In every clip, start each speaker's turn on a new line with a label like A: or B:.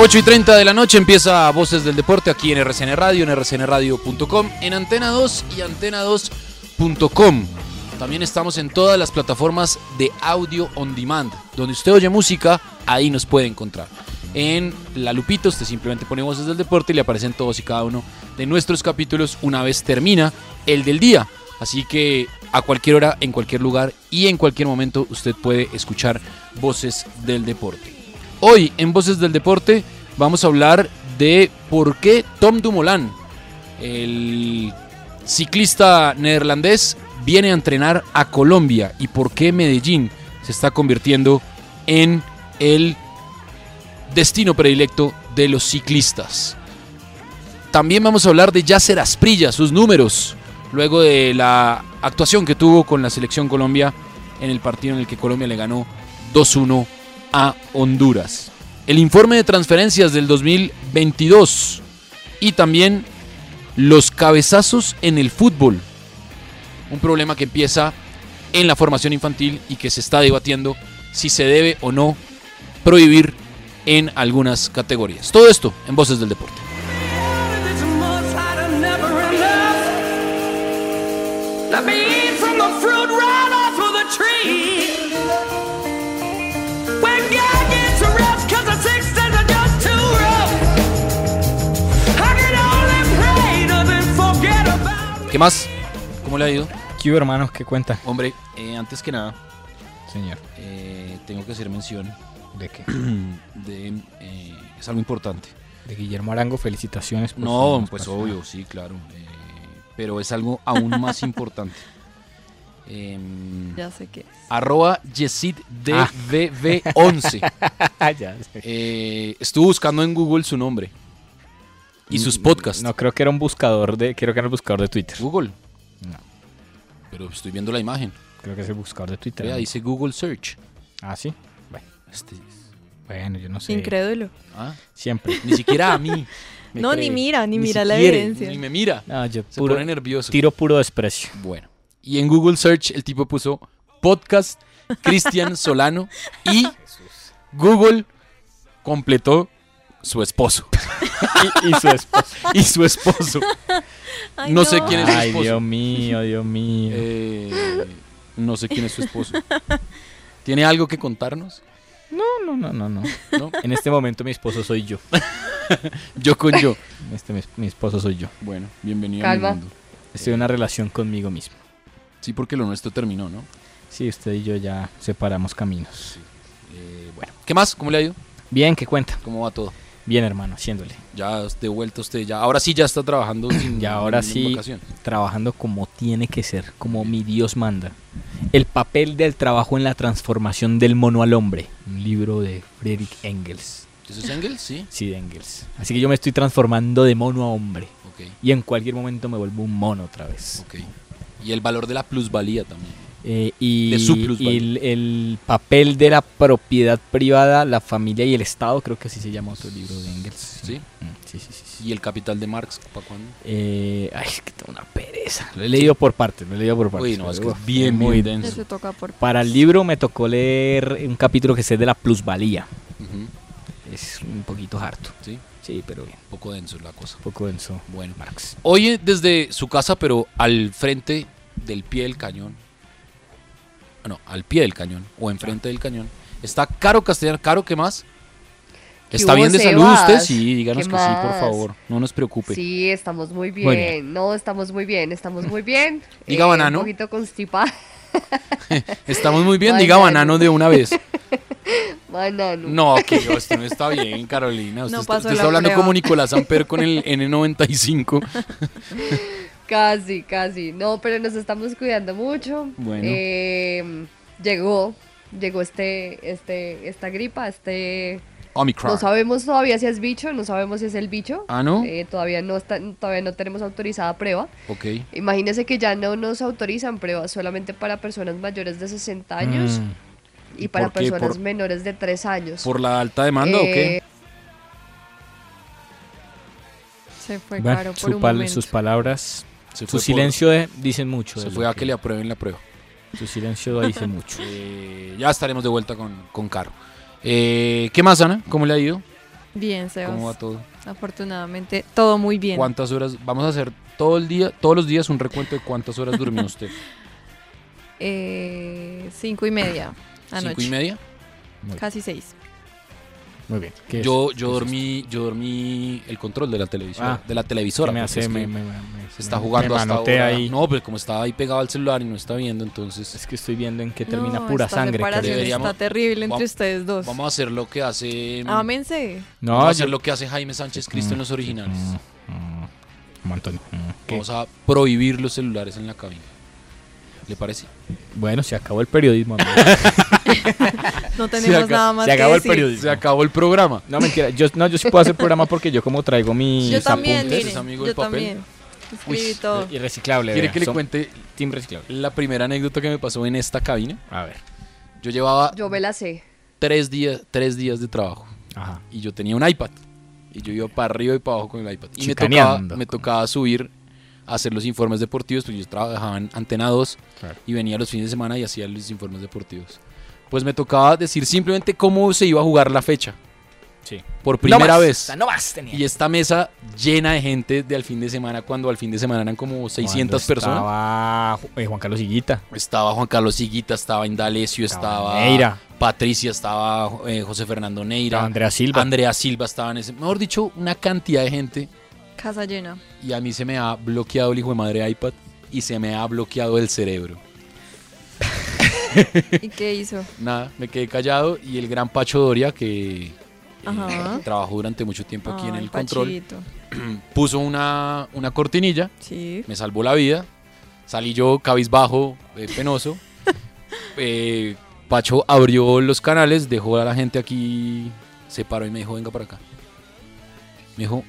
A: Ocho y 30 de la noche empieza Voces del Deporte aquí en RCN Radio, en rcnradio.com, en Antena 2 y antena2.com. También estamos en todas las plataformas de audio on demand. Donde usted oye música, ahí nos puede encontrar. En la lupita usted simplemente pone Voces del Deporte y le aparecen todos y cada uno de nuestros capítulos una vez termina el del día. Así que a cualquier hora, en cualquier lugar y en cualquier momento usted puede escuchar Voces del Deporte. Hoy en Voces del Deporte vamos a hablar de por qué Tom Dumoulin, el ciclista neerlandés, viene a entrenar a Colombia y por qué Medellín se está convirtiendo en el destino predilecto de los ciclistas. También vamos a hablar de Yasser Asprilla, sus números, luego de la actuación que tuvo con la selección Colombia en el partido en el que Colombia le ganó 2-1 a Honduras. El informe de transferencias del 2022 y también los cabezazos en el fútbol. Un problema que empieza en la formación infantil y que se está debatiendo si se debe o no prohibir en algunas categorías. Todo esto en Voces del Deporte. ¿Qué más? ¿Cómo le ha ido?
B: ¿Qué hubo, hermanos? ¿Qué cuenta?
A: Hombre, eh, antes que nada,
B: Señor.
A: eh, tengo que hacer mención
B: ¿De qué?
A: de... eh, es algo importante.
B: De Guillermo Arango, felicitaciones. por
A: No,
B: su
A: pues
B: participación.
A: obvio, sí, claro. eh, pero es algo aún más importante. Em,
C: Ya sé qué es.
A: arroba YesidDVV11.
B: ya sé.
A: Eh, estuve buscando en Google su nombre y sus podcasts.
B: No, creo que era un buscador de. Creo que era el buscador de Twitter.
A: Google.
B: No.
A: Pero estoy viendo la imagen.
B: Creo que es el buscador de Twitter.
A: Vea,
B: ¿no?
A: dice Google Search.
B: Ah, sí. Bueno,
A: Este,
B: bueno, yo no sé.
C: Incrédulo.
A: ah,
B: Siempre.
A: ni siquiera a mí. me
C: No,
A: cree.
C: ni mira, ni mira la
A: siquiera,
C: evidencia.
A: Ni me mira.
B: No, yo
A: Se
B: puro,
A: pone nervioso.
B: tiro puro desprecio.
A: Bueno. Y en Google Search el tipo puso podcast Cristian Solano y Google completó su esposo.
B: y, y su esposa.
A: y su esposo.
C: Ay,
A: no, sé quién es su
B: Ay,
A: esposo.
B: Dios mío, Dios mío.
A: Eh, no sé quién es su esposo. ¿Tiene algo que contarnos?
B: No, no, no, no, no.
A: ¿No?
B: En este momento mi esposo soy yo.
A: Yo con yo.
B: Este mi, mi esposo soy yo.
A: Bueno, bienvenido a mi mundo.
B: Estoy en una relación conmigo mismo.
A: Sí, porque lo nuestro terminó, ¿no?
B: Sí, usted y yo ya separamos caminos.
A: Eh, bueno. ¿Qué más? ¿Cómo le ha ido?
B: Bien, ¿qué cuenta?
A: ¿Cómo va todo?
B: Bien, hermano, haciéndole.
A: Ya de vuelta usted, ya ahora sí ya está trabajando sin
B: Ya ahora
A: sin
B: sí,
A: vacación.
B: trabajando como tiene que ser, como mi Dios manda. El papel del trabajo en la transformación del mono al hombre. Un libro de Friedrich Engels.
A: ¿Eso es Engels? Sí.
B: Sí, de Engels. Así que yo me estoy transformando de mono a hombre. Y en cualquier momento me vuelvo un mono otra vez.
A: Y el valor de la plusvalía también.
B: Eh, y
A: De su plusvalía.
B: y el, el papel de la propiedad privada, la familia y el Estado, creo que así se llama otro libro de Engels.
A: ¿Sí?
B: Mm, sí, sí, sí, sí.
A: ¿Y el capital de Marx? ¿Para cuándo?
B: Eh, ay, es que tengo una pereza. Lo he leído por partes, lo he leído por partes.
A: Uy, no, es que es bien,
B: muy
A: bien denso.
D: Eso toca por
B: Para el libro me tocó leer un capítulo que es de la plusvalía. Es un poquito harto.
A: Sí,
B: Sí, pero bien.
A: un poco denso la cosa.
B: Un poco denso.
A: Bueno,
B: Marx.
A: Hoy desde su casa, pero al frente del pie del cañón. No, al pie del cañón o enfrente del cañón. Está Caro Castellano. Caro, ¿qué más?
E: ¿Qué
A: ¿Está bien de salud
E: Sebas?
A: usted? Sí, díganos
E: ¿Qué
A: que sí, por favor. No nos preocupe.
E: Sí, estamos muy bien. No, estamos muy bien, estamos muy bien.
A: Diga
E: Eh,
A: banano.
E: Un poquito constipada.
A: Estamos muy bien,
E: Banano.
A: diga banano de una vez.
E: Banano.
A: No, que esto no está bien, Carolina. Usted,
D: No
A: está, usted está
D: la
A: hablando
D: prueba.
A: como Nicolás Amper con el N95.
E: Casi, casi. No, pero nos estamos cuidando mucho.
A: Bueno.
E: Eh, llegó, llegó este, este, esta gripa, este.
A: Omicron.
E: No sabemos todavía si es bicho, no sabemos si es el bicho.
A: Ah, ¿no?
E: Eh, todavía no está, todavía no tenemos autorizada prueba.
A: Ok.
E: Imagínese que ya no nos autorizan pruebas solamente para personas mayores de 60 años
A: Mm.
E: y para personas
A: ¿Por-
E: menores de 3 años.
A: ¿Por la alta demanda o qué?
E: Eh,
D: Se fue
B: Bueno,
D: caro por
B: su
D: un
B: pal-
D: momento.
B: sus palabras,
A: Se
B: su
A: por-
B: silencio de- dicen mucho.
A: Se fue a que le aprueben la prueba.
B: Su silencio dice mucho.
A: Eh, ya estaremos de vuelta con, con Caro. Eh, ¿Qué más, Ana? ¿Cómo le ha ido?
D: Bien, Sebas.
A: ¿Cómo va todo?
D: Afortunadamente, todo muy bien.
A: ¿Cuántas horas? Vamos a hacer todo el día, todos los días un recuento de cuántas horas durmió usted.
D: Eh, cinco y media anoche.
A: ¿Cinco y media?
D: Casi seis.
B: Muy bien. ¿Qué es?
A: Yo,
B: ¿Qué
A: yo
B: es
A: dormí, yo dormí el control de la televisión,
B: Ah,
A: de la televisora.
B: ¿Qué me hace?
A: es que
B: Me- me- me-
A: se está jugando
B: me
A: hasta ahora.
B: ahí.
A: No, pero como estaba ahí pegado al celular y no está viendo, entonces
B: Es que estoy viendo en qué termina
D: No,
B: pura
D: esta
B: sangre.
A: Deberíamos-
D: está terrible entre
A: Vamos-
D: ustedes dos.
A: vamos a hacer lo que hace.
D: Ámense.
B: No,
A: vamos a hacer
B: yo-
A: lo que hace Jaime Sánchez Cristo en los originales.
B: Mm, mm, Antonio. Mm, ¿qué?
A: Vamos a prohibir los celulares en la cabina. ¿Le parece?
B: Bueno, se acabó el periodismo. amigo.
D: No tenemos nada más
B: se
D: que
B: acabó el
D: decir.
B: periodismo.
A: Se acabó el programa.
B: No, mentira. Yo, no, yo sí puedo hacer programa porque yo como traigo mis
D: Yo también,
B: apuntes.
D: mire,
A: ¿Es amigo
D: yo
A: del papel?
D: también. Todo.
B: Y reciclable.
A: ¿Quiere
B: vea,
A: que le
B: son
A: cuente
B: Team reciclable.
A: la primera anécdota que me pasó en esta cabina?
B: A ver.
A: Yo llevaba
E: yo me la sé.
A: tres días, tres días de trabajo
B: Ajá.
A: y yo tenía un iPad. Y yo iba para arriba y para abajo con el iPad. Y me tocaba, me tocaba subir hacer los informes deportivos, porque yo trabajaba en Antena 2
B: Claro.
A: y venía los fines de semana y hacía los informes deportivos. Pues me tocaba decir simplemente cómo se iba a jugar la fecha,
B: Sí.
A: por primera
B: no más,
A: vez.
B: no más tenía.
A: Y esta mesa llena de gente de al fin de semana, cuando al fin de semana eran como 600
B: Cuando
A: personas.
B: Estaba eh, Juan Carlos Higuita.
A: Estaba Juan Carlos Higuita, estaba Indalecio,
B: Estaba
A: estaba
B: Neira.
A: Patricia, estaba eh, José Fernando Neira,
B: Estaba Andrea Silva.
A: Andrea Silva estaba en ese. Mejor dicho, una cantidad de gente.
D: Casa llena.
A: Y a mí se me ha bloqueado el hijo de madre iPad y se me ha bloqueado el cerebro.
D: ¿Y qué hizo?
A: Nada, me quedé callado y el gran Pacho Doria, que eh, trabajó durante mucho tiempo aquí en el control, puso una, una cortinilla,
D: Sí.
A: me salvó la vida. Salí yo cabizbajo, eh, penoso. Eh, Pacho abrió los canales, dejó a la gente aquí, se paró y me dijo, venga para acá. Me dijo,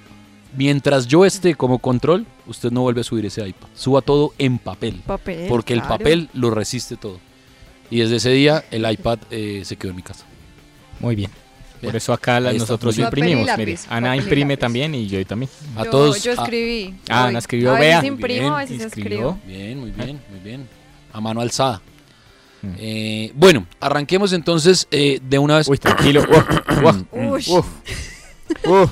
A: mientras yo esté como control, usted no vuelve a subir ese iPad. Suba todo en papel.
D: Papel.
A: Porque el
D: claro.
A: papel lo resiste todo. Y desde ese día el iPad eh, se quedó en mi casa.
B: Muy bien.
A: Bien.
B: Por eso acá la- nosotros imprimimos.
E: Y
B: Mire,
E: lápiz,
B: Ana imprime
E: lápiz.
B: también y yo también.
A: A
D: yo,
A: todos.
D: Yo
A: a-
D: escribí.
B: Ah. Ana escribió,
D: A veces imprimo, a veces
B: escribió.
D: escribo.
A: Bien, muy bien, muy bien. A mano alzada.
B: Mm.
A: Eh, bueno, arranquemos entonces eh, de una vez.
B: Uy, tranquilo. Uf, uf, uf,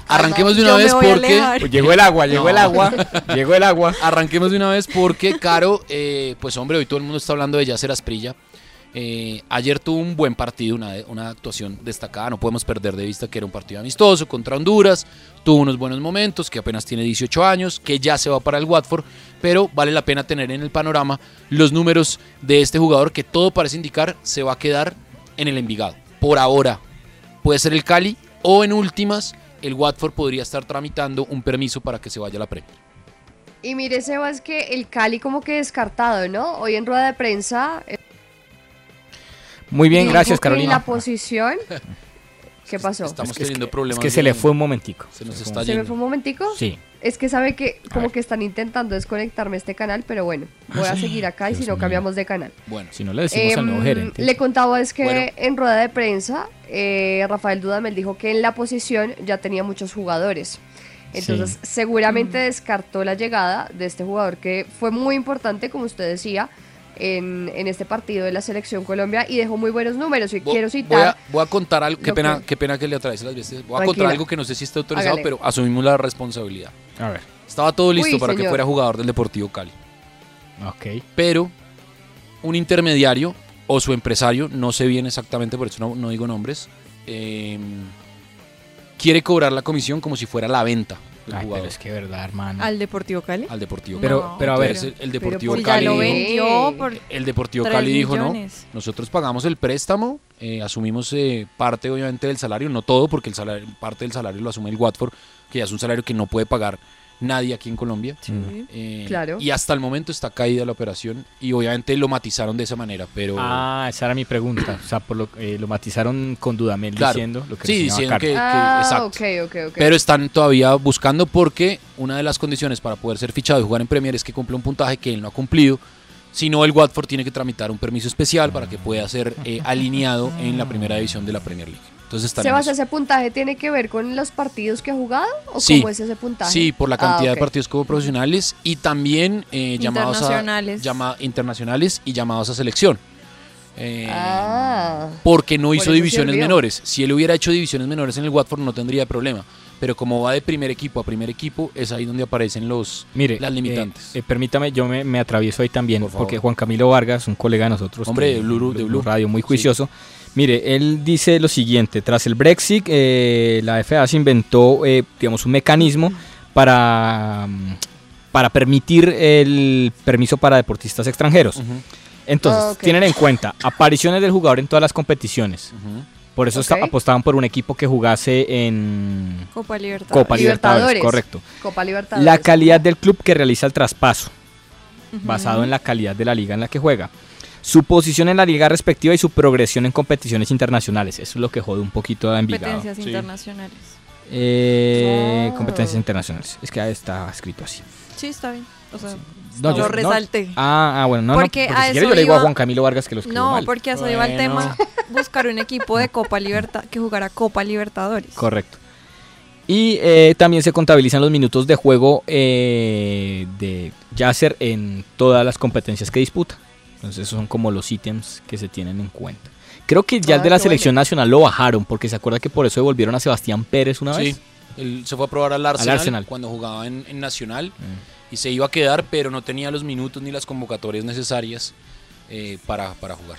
A: Arranquemos de una vez porque.
B: Pues llegó el agua, llegó
A: No.
B: el agua. llegó el agua.
A: Arranquemos de una vez porque, Caro, eh, pues hombre, hoy todo el mundo está hablando de Yacer Asprilla. Eh, ayer tuvo un buen partido, una, una actuación destacada. No podemos perder de vista que era un partido amistoso contra Honduras. Tuvo unos buenos momentos, que apenas tiene 18 años, que ya se va para el Watford. Pero vale la pena tener en el panorama los números de este jugador que todo parece indicar se va a quedar en el Envigado. Por ahora, puede ser el Cali o en últimas el Watford podría estar tramitando un permiso para que se vaya a la Premier.
E: Y mire, Sebas, que el Cali como que descartado, ¿no? Hoy en rueda de prensa... eh,
B: Muy bien, gracias Carolina.
E: la posición... ¿Qué pasó?
A: Estamos
B: Es que-
A: teniendo
B: es
A: problemas.
B: que se le fue un momentico.
A: Se nos está
E: ¿Se me fue un momentico?
B: Sí.
E: Es que sabe que como que están intentando desconectarme este canal, pero bueno, voy a seguir acá y si no cambiamos de canal.
A: Bueno,
B: Si no le decimos al nuevo
E: Em,
B: gerente.
E: Le contaba es que
A: Bueno.
E: en rueda de prensa eh, Rafael Dudamel dijo que en la posición ya tenía muchos jugadores. Entonces
B: Sí.
E: seguramente descartó la llegada de este jugador que fue muy importante, como usted decía, en, en este partido de la selección Colombia y dejó muy buenos números. Y quiero
A: voy,
E: citar...
A: a, voy a contar algo. Qué pena,
E: que-
A: qué pena que le atraviese las veces. Voy a contar algo que no sé si está autorizado,
E: Hágale.
A: pero asumimos la responsabilidad.
B: A ver.
A: Estaba todo listo
E: Uy,
A: para que fuera jugador del Deportivo Cali.
B: Ok.
A: Pero un intermediario o su empresario, no sé bien exactamente, por eso no, no digo nombres, eh, quiere cobrar la comisión como si fuera la venta
B: Ay,
A: jugador
B: pero es que verdad, hermano.
D: ¿Al Deportivo Cali?
A: al Deportivo
B: Pero-
A: Cali.
B: pero a ver,
A: Entonces, el, Deportivo
E: ¿por
D: Si ya
A: Cali.
D: vendió por
A: El Deportivo Cali dijo, no, nosotros pagamos el préstamo, eh, asumimos eh, parte obviamente del salario, no todo, porque el salario, parte del salario lo asume el Watford, que ya es un salario que no puede pagar nadie aquí en Colombia.
D: Sí.
A: Eh,
E: Claro.
A: Y hasta el momento está caída la operación y obviamente lo matizaron de esa manera, pero...
B: Ah, esa era mi pregunta. O sea, por lo, eh, lo matizaron con Dudamel
A: Claro.
B: diciendo lo que
A: Sí, diciendo que-
E: Ah,
A: exacto.
E: ok, ok, ok.
A: Pero están todavía buscando porque una de las condiciones para poder ser fichado y jugar en Premier es que cumple un puntaje que él no ha cumplido. Si no, el Watford tiene que tramitar un permiso especial para que pueda ser eh, alineado en la primera división de la Premier League. Entonces
E: Sebas,
A: eso.
E: ¿ese puntaje tiene que ver con los partidos que ha jugado? ¿O
A: Sí.
E: cómo es ese puntaje?
A: Sí, por la
E: Ah,
A: cantidad de partidos como profesionales y también eh, llamados a
D: Internacionales.
A: llama- internacionales y llamados a selección. Eh,
E: Ah.
A: porque no hizo divisiones
E: sirvió.
A: menores. Si él hubiera hecho divisiones menores en el Watford no tendría problema. Pero como va de primer equipo a primer equipo, es ahí donde aparecen los
B: Mire,
A: las
B: eh,
A: limitantes.
B: eh, permítame, yo me, me atravieso ahí también,
A: Por
B: porque Juan Camilo Vargas, un colega de nosotros,
A: Hombre,
B: que-
A: de Blue- de Blue.
B: Radio, muy juicioso. Mire, él dice lo siguiente: tras el Brexit, eh, la FA se inventó, eh, digamos, un mecanismo para, mm, para permitir el permiso para deportistas extranjeros. Entonces,
E: Ah,
B: tienen en cuenta apariciones del jugador en todas las competiciones. Por eso apostaban por un equipo que jugase en
D: Copa Libertad.
B: Copa Libertadores,
E: Libertadores.
B: correcto.
E: Copa Libertadores.
B: La calidad del club que realiza el traspaso, basado en la calidad de la liga en la que juega. Su posición en la liga respectiva y su progresión en competiciones internacionales. Eso es lo que jode un poquito a Envigado.
D: Competencias
A: Sí.
D: internacionales.
B: Eh,
E: Ah.
B: Competencias internacionales. Es que está escrito así.
D: Sí, está bien. O sea,
B: No,
D: lo
B: yo- no.
D: resalté.
B: Ah, ah, bueno, no,
D: Porque
B: no.
D: a
B: si quiere yo le digo a
D: iba-
B: Juan Camilo Vargas que lo escribió
D: No,
B: mal.
D: porque a eso iba el tema. Buscar un equipo de Copa Libertad que jugara Copa Libertadores.
B: Correcto. Y eh, también se contabilizan los minutos de juego eh, de Yasser en todas las competencias que disputa. Entonces esos son como los ítems que se tienen en cuenta. Creo que ya el
E: Ah,
B: de la
E: qué
B: selección nacional lo bajaron porque se acuerda que por eso devolvieron a Sebastián Pérez una
A: Sí,
B: vez.
A: él se fue a probar al Arsenal,
B: Arsenal.
A: cuando jugaba en, en Nacional
B: Mm.
A: y se iba a quedar, pero no tenía los minutos ni las convocatorias necesarias eh, para, para jugar.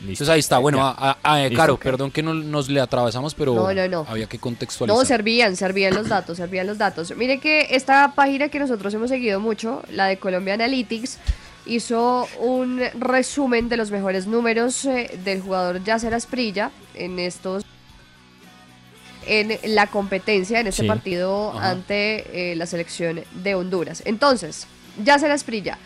B: Listo.
A: Entonces ahí está. Bueno, a, a- a-
B: Listo,
A: Caro, perdón que no, nos le atravesamos, pero
E: No, no, no.
A: había que contextualizar.
E: No, servían, servían los datos, servían los datos. Mire que esta página que nosotros hemos seguido mucho, la de Colombia Analytics, hizo un resumen de los mejores números eh, del jugador Yasser Asprilla en estos en la competencia, en este
B: Sí.
E: partido
A: Ajá.
E: ante eh, la selección de Honduras. Entonces, Yasser Asprilla,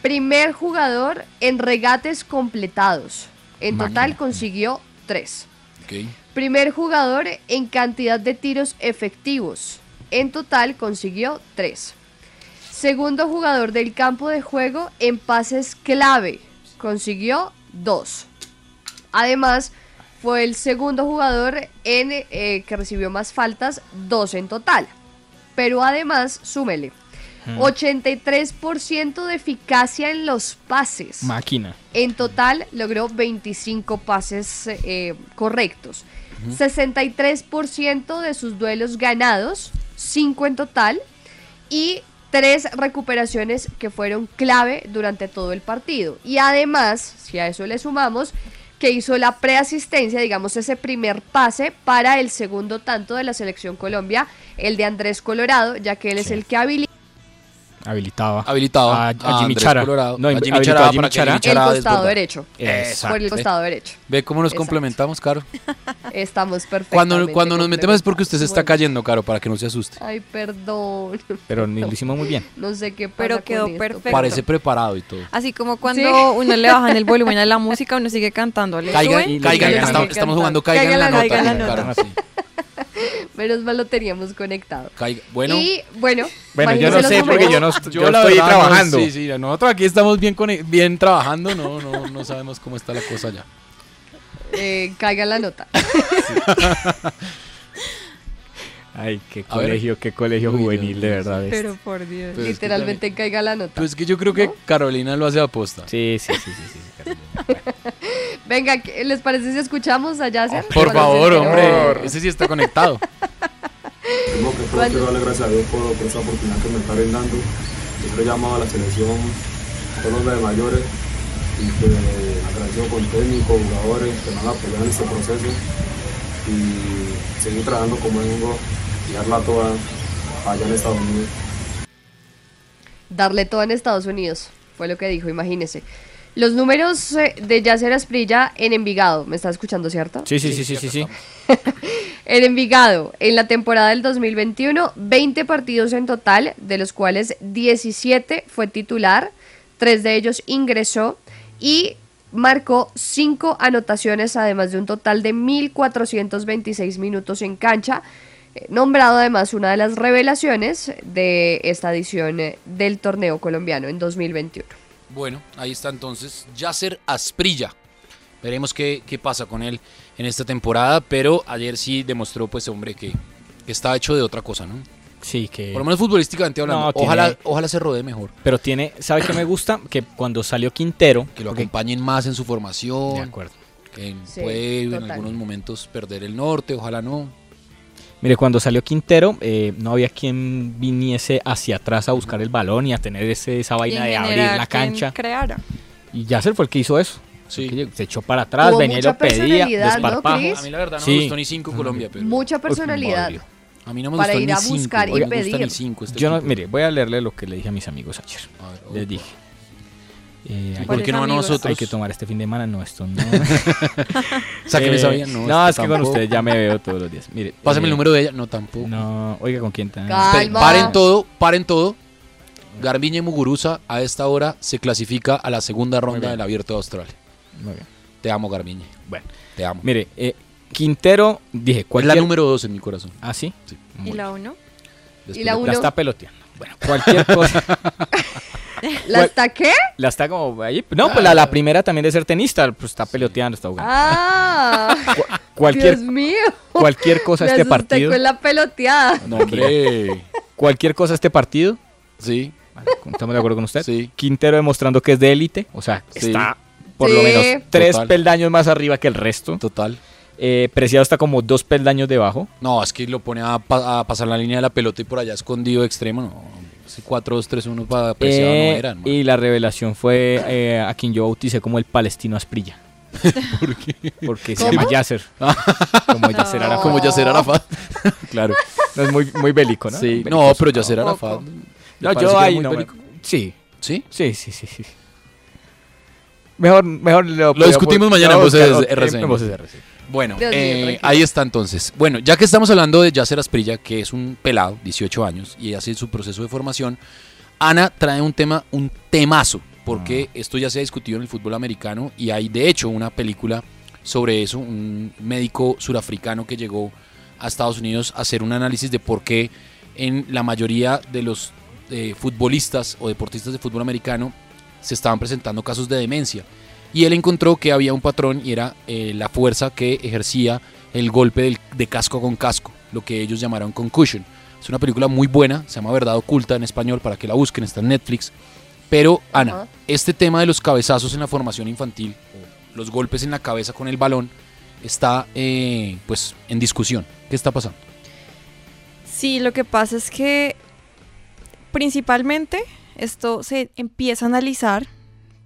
E: primer jugador en regates completados. En total consiguió tres. Primer jugador en cantidad de tiros efectivos. En total consiguió 3. Segundo jugador del campo de juego en pases clave. Consiguió 2. Además, fue el segundo jugador en eh, que recibió más faltas, 2 en total. Pero además, súmele. 83% de eficacia en los pases.
B: Máquina.
E: En total logró 25 pases eh, correctos. 63% de sus duelos ganados, 5 en total. Y 3 recuperaciones que fueron clave durante todo el partido. Y además, si a eso le sumamos, que hizo la preasistencia, digamos ese primer pase para el segundo tanto de la selección Colombia, el de Andrés Colorado, ya que él es el que habilita
B: Habilitaba.
A: Habilitaba
B: a, a
A: a
B: Jimmy Chara.
A: Colorado.
B: No,
A: A Jimmy Chara
B: a Jimmy
A: para que
B: Chara.
A: Jimmy Chara
E: El costado derecho.
B: Exacto.
E: Por el costado derecho.
A: Ve cómo nos
E: Exacto.
A: complementamos, Caro.
E: Estamos perfectos.
A: Cuando, cuando nos metemos es porque usted se está cayendo, Caro, para que no se asuste.
E: Ay, perdón.
B: Pero ni lo hicimos muy bien.
E: No sé qué pasa
D: Pero
E: con
D: quedó
E: esto.
D: perfecto.
A: Parece preparado y todo.
D: Así como cuando
E: Sí.
D: uno le bajan el volumen a la música, uno sigue cantando.
A: Caigan, caigan, estamos, jugando caigan,
E: Caigan
A: la,
E: la
A: nota.
D: Caigan la
B: nota.
A: Sí.
E: Menos mal lo teníamos conectado.
A: Caiga- Bueno,
E: Y bueno,
B: Bueno, yo no sé porque yo no, yo
A: la
B: estoy
A: verdad, no,
B: trabajando.
A: sí, sí, nosotros aquí estamos bien, bien trabajando, no, no, no sabemos cómo está la cosa ya.
E: Eh, caiga la nota.
B: Ay, qué
A: A ver.
B: colegio, qué colegio
A: Uy,
B: juvenil,
A: Dios
B: de verdad.
D: Pero por Dios.
A: Pues es que
E: Literalmente caiga la nota.
A: Pues es que yo creo que Carolina lo hace a aposta.
B: Sí, sí, sí, sí. sí, Carolina.
E: Venga, ¿qué- ¿les parece si escuchamos a Yasser?
A: Por
E: Cuando se
A: favor, hombre, ese sí está conectado.
F: Primero que
E: ¿Cuándo?
F: quiero darle gracias a Dios por, por esta oportunidad que me está brindando. Siempre he llamado a la selección, a todos los de mayores, y que agradecido con técnicos, jugadores que me han apoyado en este proceso y seguir trabajando como vengo darla toda allá en Estados Unidos.
E: Darle todo en Estados Unidos, fue lo que dijo, imagínese. Los números eh, de Yasser Asprilla en Envigado, ¿me está escuchando, cierto?
B: Sí, sí, sí, sí, sí, sí.
E: En Envigado, en la temporada del 2021, 20 partidos en total, de los cuales 17 fue titular, tres de ellos ingresó y marcó 5 anotaciones, además de un total de 1.426 minutos en cancha, nombrado además una de las revelaciones de esta edición eh, del torneo colombiano en 2021.
A: Bueno, ahí está entonces Yasser Asprilla. Veremos qué, qué pasa con él en esta temporada, pero ayer sí demostró, pues, hombre, que, que está hecho de otra cosa, ¿no?
B: Sí, que...
A: Por lo menos futbolísticamente hablando.
B: No, tiene-
A: ojalá, ojalá se rodee mejor.
B: Pero tiene, ¿sabe qué me gusta? Que cuando salió Quintero...
A: Que lo acompañen más en su formación.
B: De acuerdo.
A: Que
E: Sí,
A: puede en algunos momentos perder el norte, ojalá no.
B: Mire, cuando salió Quintero, eh, no había quien viniese hacia atrás a buscar el balón y a tener ese, esa
D: Y
B: vaina de abrir la cancha.
D: creara.
B: Y Yasser fue el que hizo eso.
A: Sí.
B: Se echó para atrás,
E: Tuvo
B: venía y lo pedía,
E: personalidad, ¿no,
B: desparpajo.
A: A mí la verdad no
B: Sí.
A: me gustó ni cinco Colombia, pero...
E: Mucha personalidad.
B: Uy,
A: A mí no me
E: para
A: gustó
E: ir
A: ni
E: a
A: cinco,
E: buscar y
A: no me gusta
E: pedir.
A: ni cinco este
B: Yo no, mire, voy a leerle lo que le dije a mis amigos ayer.
A: A ver,
B: Les
A: opa.
B: dije. Eh,
A: ¿Por
D: ¿Cuáles
A: qué no a nosotros?
B: hay que tomar este fin de semana, no, esto no.
A: Esa
B: Eh,
A: vía, no.
B: Es que con ustedes ya me veo todos los días. Mire,
A: Pásame
B: eh,
A: el número de ella. No, tampoco.
B: No, oiga, ¿con quién está?
E: Calma.
A: Paren todo, paren todo. Garbiñe Muguruza a esta hora se clasifica a la segunda ronda del Abierto de Australia.
B: Muy bien.
A: Te amo, Garbiñe.
B: Bueno,
A: Te amo.
B: mire, eh, Quintero, dije,
A: es la número dos en mi corazón.
B: ¿Ah, sí?
A: Sí.
D: ¿Y la uno?
A: Después
E: ¿Y la uno?
B: La está peloteando. Bueno, cualquier cosa.
E: ¿La está qué?
B: la está como ahí. No, pues la, la primera también de ser tenista, pues está peloteando, está jugando.
E: Ah,
B: cualquier,
E: Dios mío.
B: cualquier cosa
E: Me
B: este partido.
E: con la peloteada.
A: No, hombre.
B: Cualquier cosa este partido.
A: Sí,
B: Vale, ¿Estamos de acuerdo con usted?
A: sí.
B: Quintero demostrando que es de élite, o sea,
A: Sí.
B: está por
E: Sí.
B: lo menos tres
A: Total.
B: peldaños más arriba que el resto.
A: Total.
B: Eh, Preciado está como dos peldaños debajo.
A: No, es que lo pone a, pa- a pasar la línea de la pelota y por allá escondido extremo. No, ese 4-2-3-1 para apreciado
B: Eh,
A: no eran. man.
B: y la revelación fue eh, a quien yo bauticé como el palestino Asprilla.
A: ¿Por qué?
B: Porque se
E: ¿Cómo?
B: llama Yasser. como Yasser. Arafat.
A: Como Yasser Arafat.
B: Claro. No es muy, muy bélico, ¿no?
A: Sí, no, pero Yasser. Arafat. ¿le
B: No, yo ahí no me-? Sí,
A: ¿Sí?
B: sí, sí, sí, sí. Mejor, mejor lo, podemos-
A: discutimos mañana en Voces
B: claro,
A: Bueno, eh, ahí está entonces. Bueno, ya que estamos hablando de Yasser Asprilla, que es un pelado, 18 años, y hace su proceso de formación, Ana trae un tema, un temazo, porque esto ya se ha discutido en el fútbol americano y hay de hecho una película sobre eso, un médico surafricano que llegó a Estados Unidos a hacer un análisis de por qué en la mayoría de los eh, futbolistas o deportistas de fútbol americano se estaban presentando casos de demencia. Y él encontró que había un patrón y era eh, la fuerza que ejercía el golpe del- de casco con casco, lo que ellos llamaron concussion. Es una película muy buena, se llama Verdad Oculta en español para que la busquen, está en Netflix. Pero, Ana, este tema de los cabezazos en la formación infantil, los golpes en la cabeza con el balón, está eh, pues en discusión. ¿Qué está pasando?
D: Sí, lo que pasa es que principalmente esto se empieza a analizar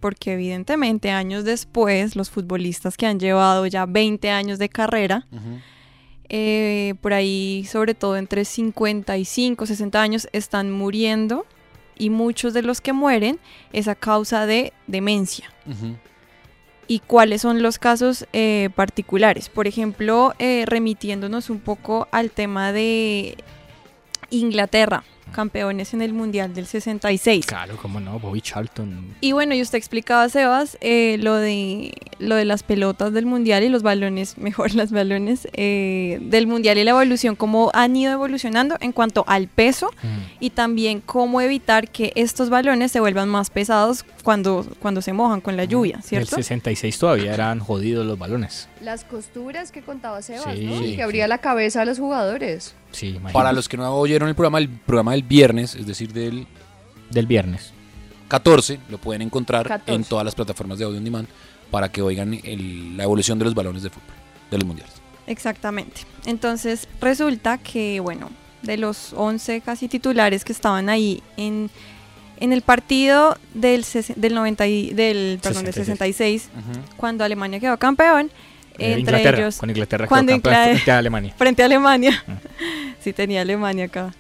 D: porque evidentemente años después los futbolistas que han llevado ya 20 años de carrera, eh, por ahí sobre todo entre 55, 60 años, están muriendo y muchos de los que mueren es a causa de demencia. ¿Y cuáles son los casos eh, particulares? Por ejemplo, eh, remitiéndonos un poco al tema de Inglaterra, campeones en el Mundial del 66.
B: Claro, cómo no, Bobby Charlton.
D: Y bueno, y usted explicaba, Sebas, eh, lo, de, lo de las pelotas del Mundial y los balones, mejor las balones eh, del Mundial y la evolución, cómo han ido evolucionando en cuanto al peso y también cómo evitar que estos balones se vuelvan más pesados cuando, cuando se mojan con la lluvia,
B: En el
D: ¿cierto?
B: 66 todavía eran jodidos los balones.
E: Las costuras que contaba Sebas,
B: Sí.
E: ¿no?
B: Sí.
E: Que abría la cabeza a los jugadores.
B: Sí, imagínate.
A: Para los que no oyeron el programa, el programa del viernes, es decir, del
B: Del viernes.
A: 14, lo pueden encontrar
E: 14.
A: en todas las plataformas de audio on demand para que oigan el- la evolución de los balones de fútbol, de los mundiales.
D: Exactamente. Entonces resulta que, bueno, de los 11 casi titulares que estaban ahí en, en el partido del, del, 90 y- del, perdón, del 66, cuando Alemania quedó campeón, entre
B: Inglaterra,
D: ellos...
B: cuando Inglaterra
D: cuando
B: frente a Alemania.
D: Frente a Alemania. sí, tenía Alemania acá.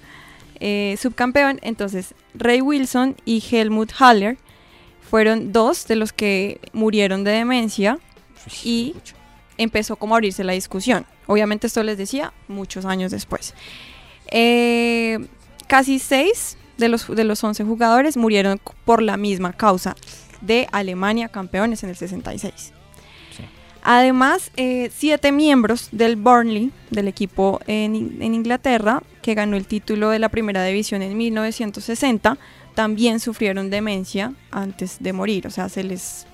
D: Eh, subcampeón, entonces Ray Wilson y Helmut Haller fueron dos de los que murieron de demencia y empezó como a abrirse la discusión. Obviamente esto les decía muchos años después. Eh, casi seis de los, de los 11 jugadores murieron por la misma causa de Alemania campeones en el 66. Además, eh, siete miembros del Burnley, del equipo en, en Inglaterra, que ganó el título de la primera división en 1960, también sufrieron demencia antes de morir. O sea, se les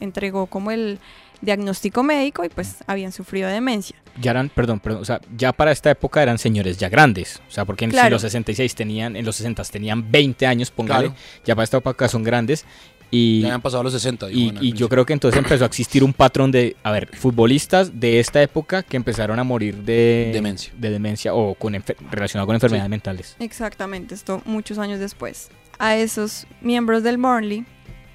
D: entregó como el diagnóstico médico y pues habían sufrido demencia.
B: Ya eran, perdón, perdón, o sea, ya para esta época eran señores ya grandes. O sea, porque en si los 66 tenían, en los 60 tenían 20 años, póngale.
A: Claro.
B: Ya para esta época son grandes. Y,
A: Ya habían pasado los 60. dijo
B: y, y yo creo que entonces empezó a existir un patrón de, a ver, futbolistas de esta época que empezaron a morir de
A: Demencia.
B: de demencia o con relacionado con enfermedades mentales.
D: Exactamente, esto muchos años después. A esos miembros del Burnley,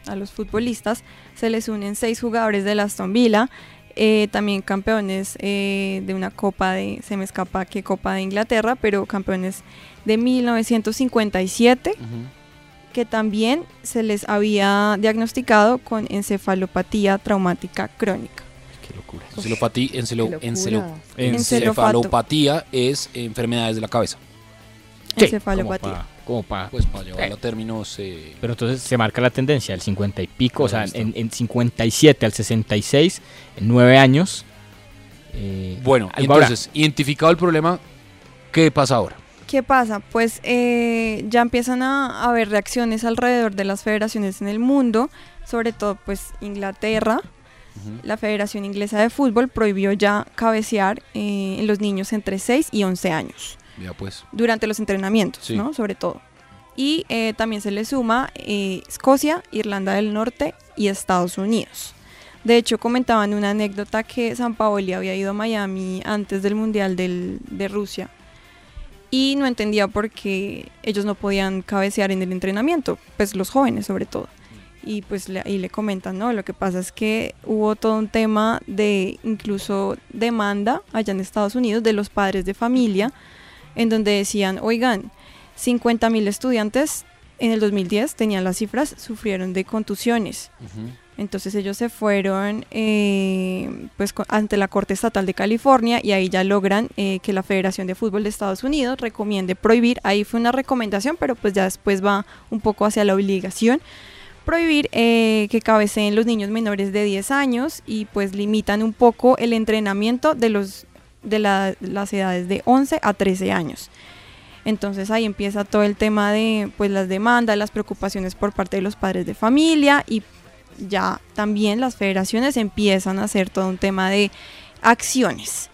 D: a los futbolistas, se les unen seis jugadores del Aston Villa, eh, también campeones eh, de una copa de, se me escapa qué copa de Inglaterra, pero campeones de 1957, que también se les había diagnosticado con encefalopatía traumática crónica.
A: Encefalopatía, encelo-
E: locura.
A: encelo- encefalopatía es enfermedades de la cabeza.
D: Encefalopatía.
B: Como para,
A: Pues para llevarlo a términos. eh,
B: Pero entonces se marca la tendencia, el 50 y pico, o sea, en, en 57 al 66, en 9 años. eh,
A: bueno,
B: habrá.
A: entonces, identificado el problema, ¿qué pasa ahora?
D: ¿Qué pasa? Pues eh, ya empiezan a haber reacciones alrededor de las federaciones en el mundo, sobre todo pues Inglaterra. La Federación Inglesa de Fútbol prohibió ya cabecear eh, en los niños entre 6 y 11 años
A: Ya pues.
D: durante los entrenamientos,
A: Sí.
D: ¿no? Sobre todo. Y eh, también se le suma eh, Escocia, Irlanda del Norte y Estados Unidos. De hecho, comentaban una anécdota que San Paoli había ido a Miami antes del Mundial del- de Rusia y no entendía por qué ellos no podían cabecear en el entrenamiento, pues los jóvenes sobre todo. Y pues le, ahí le comentan, ¿no? Lo que pasa es que hubo todo un tema de incluso demanda allá en Estados Unidos de los padres de familia, en donde decían, oigan, 50 mil estudiantes en el 2010 tenían las cifras, sufrieron de contusiones. Entonces ellos se fueron eh, pues ante la Corte Estatal de California y ahí ya logran eh, que la Federación de Fútbol de Estados Unidos recomiende prohibir, ahí fue una recomendación, pero pues ya después va un poco hacia la obligación, prohibir eh, que cabeceen los niños menores de 10 años y pues limitan un poco el entrenamiento de, los, de la- las edades de 11 a 13 años. Entonces ahí empieza todo el tema de pues las demandas, las preocupaciones por parte de los padres de familia y ya también las federaciones empiezan a hacer todo un tema de acciones.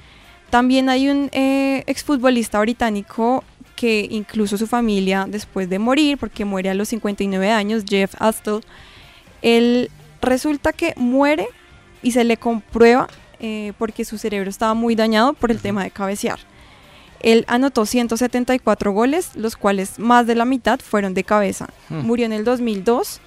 D: También hay un eh, exfutbolista británico que incluso su familia después de morir, porque muere a los 59 años, Jeff Astle, él resulta que muere y se le comprueba eh, porque su cerebro estaba muy dañado por el tema de cabecear. Él anotó 174 goles, los cuales más de la mitad fueron de cabeza.
B: Hmm.
D: Murió en el 2002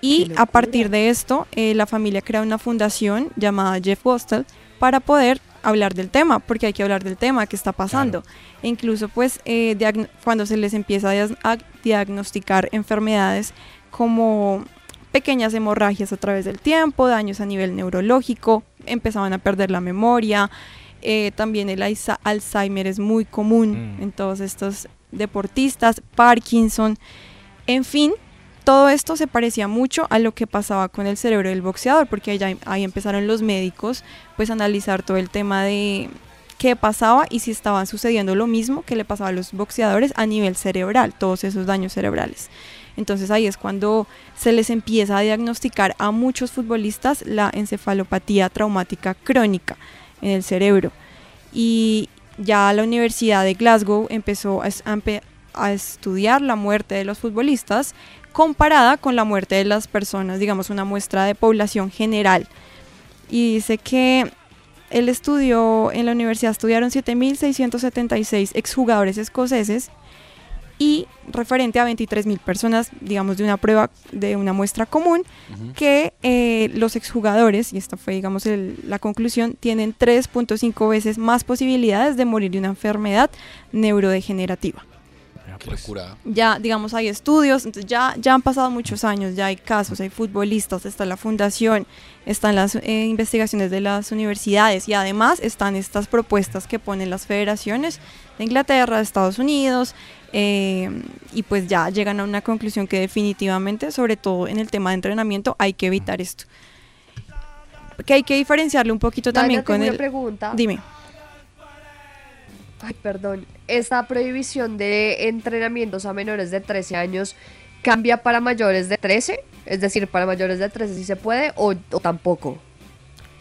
D: y a partir de esto eh, la familia crea una fundación llamada Jeff Bostel para poder hablar del tema, porque hay que hablar del tema que está pasando. E incluso pues eh, cuando se les empieza a, diagnosticar enfermedades como pequeñas hemorragias a través del tiempo, daños a nivel neurológico, empezaban a perder la memoria, eh, también el Alzheimer es muy común
B: Mm.
D: en todos estos deportistas, Parkinson, en fin, todo esto se parecía mucho a lo que pasaba con el cerebro del boxeador, porque ya ahí empezaron los médicos pues a analizar todo el tema de qué pasaba y si estaban sucediendo lo mismo que le pasaba a los boxeadores a nivel cerebral, todos esos daños cerebrales. Entonces ahí es cuando se les empieza a diagnosticar a muchos futbolistas la encefalopatía traumática crónica en el cerebro. Y ya la Universidad de Glasgow empezó a estudiar la muerte de los futbolistas comparada con la muerte de las personas, digamos una muestra de población general. Y dice que él estudió, en la universidad estudiaron 7.676 exjugadores escoceses y referente a 23.000 personas, digamos, de una prueba, de una muestra común, que eh, los exjugadores, y esta fue, digamos, el- la conclusión, tienen 3.5 veces más posibilidades de morir de una enfermedad neurodegenerativa.
A: Qué locura.
D: Ya, digamos, hay estudios, entonces ya, ya han pasado muchos años, ya hay casos, hay futbolistas, está la fundación, están las eh, investigaciones de las universidades y además están estas propuestas que ponen las federaciones de Inglaterra, de Estados Unidos, eh, y pues ya llegan a una conclusión que definitivamente, sobre todo en el tema de entrenamiento, hay que evitar esto. Que hay que diferenciarlo un poquito también con el...
E: pregunta.
D: Dime.
E: Ay, perdón. ¿Esta prohibición de entrenamientos a menores de 13 años cambia para mayores de 13? Es decir, para mayores de 13 sí se puede o, o tampoco.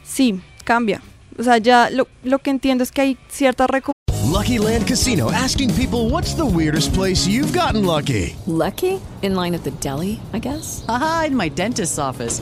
D: Sí, cambia. O sea, ya lo, lo que entiendo es que hay cierta recomendación
G: Lucky Land Casino asking people what's the weirdest place you've gotten lucky?
H: Lucky? In line at the deli, I guess?
I: Aha, in my dentist's office.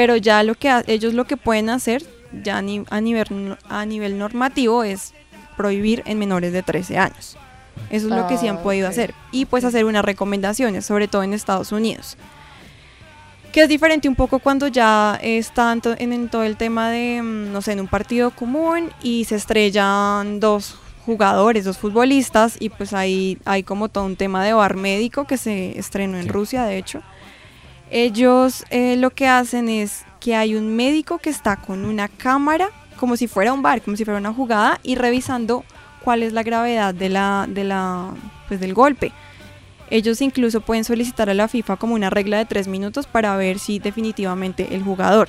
D: pero ya lo que ellos lo que pueden hacer ya a, ni- a nivel a nivel normativo es prohibir en menores de 13 años. Eso es lo que sí han
E: Ah,
D: podido
E: ok.
D: hacer y pues hacer unas recomendaciones, sobre todo en Estados Unidos. Que es diferente un poco cuando ya está en, en- todo el tema de, mm, no sé, en un partido común y se estrellan dos jugadores, dos futbolistas y pues ahí hay como todo un tema de bar médico que se estrenó en Rusia, de hecho. Ellos eh, lo que hacen es que hay un médico que está con una cámara, como si fuera un bar, como si fuera una jugada, y revisando cuál es la gravedad de la, de la, pues del golpe. Ellos incluso pueden solicitar a la FIFA como una regla de tres minutos para ver si definitivamente el jugador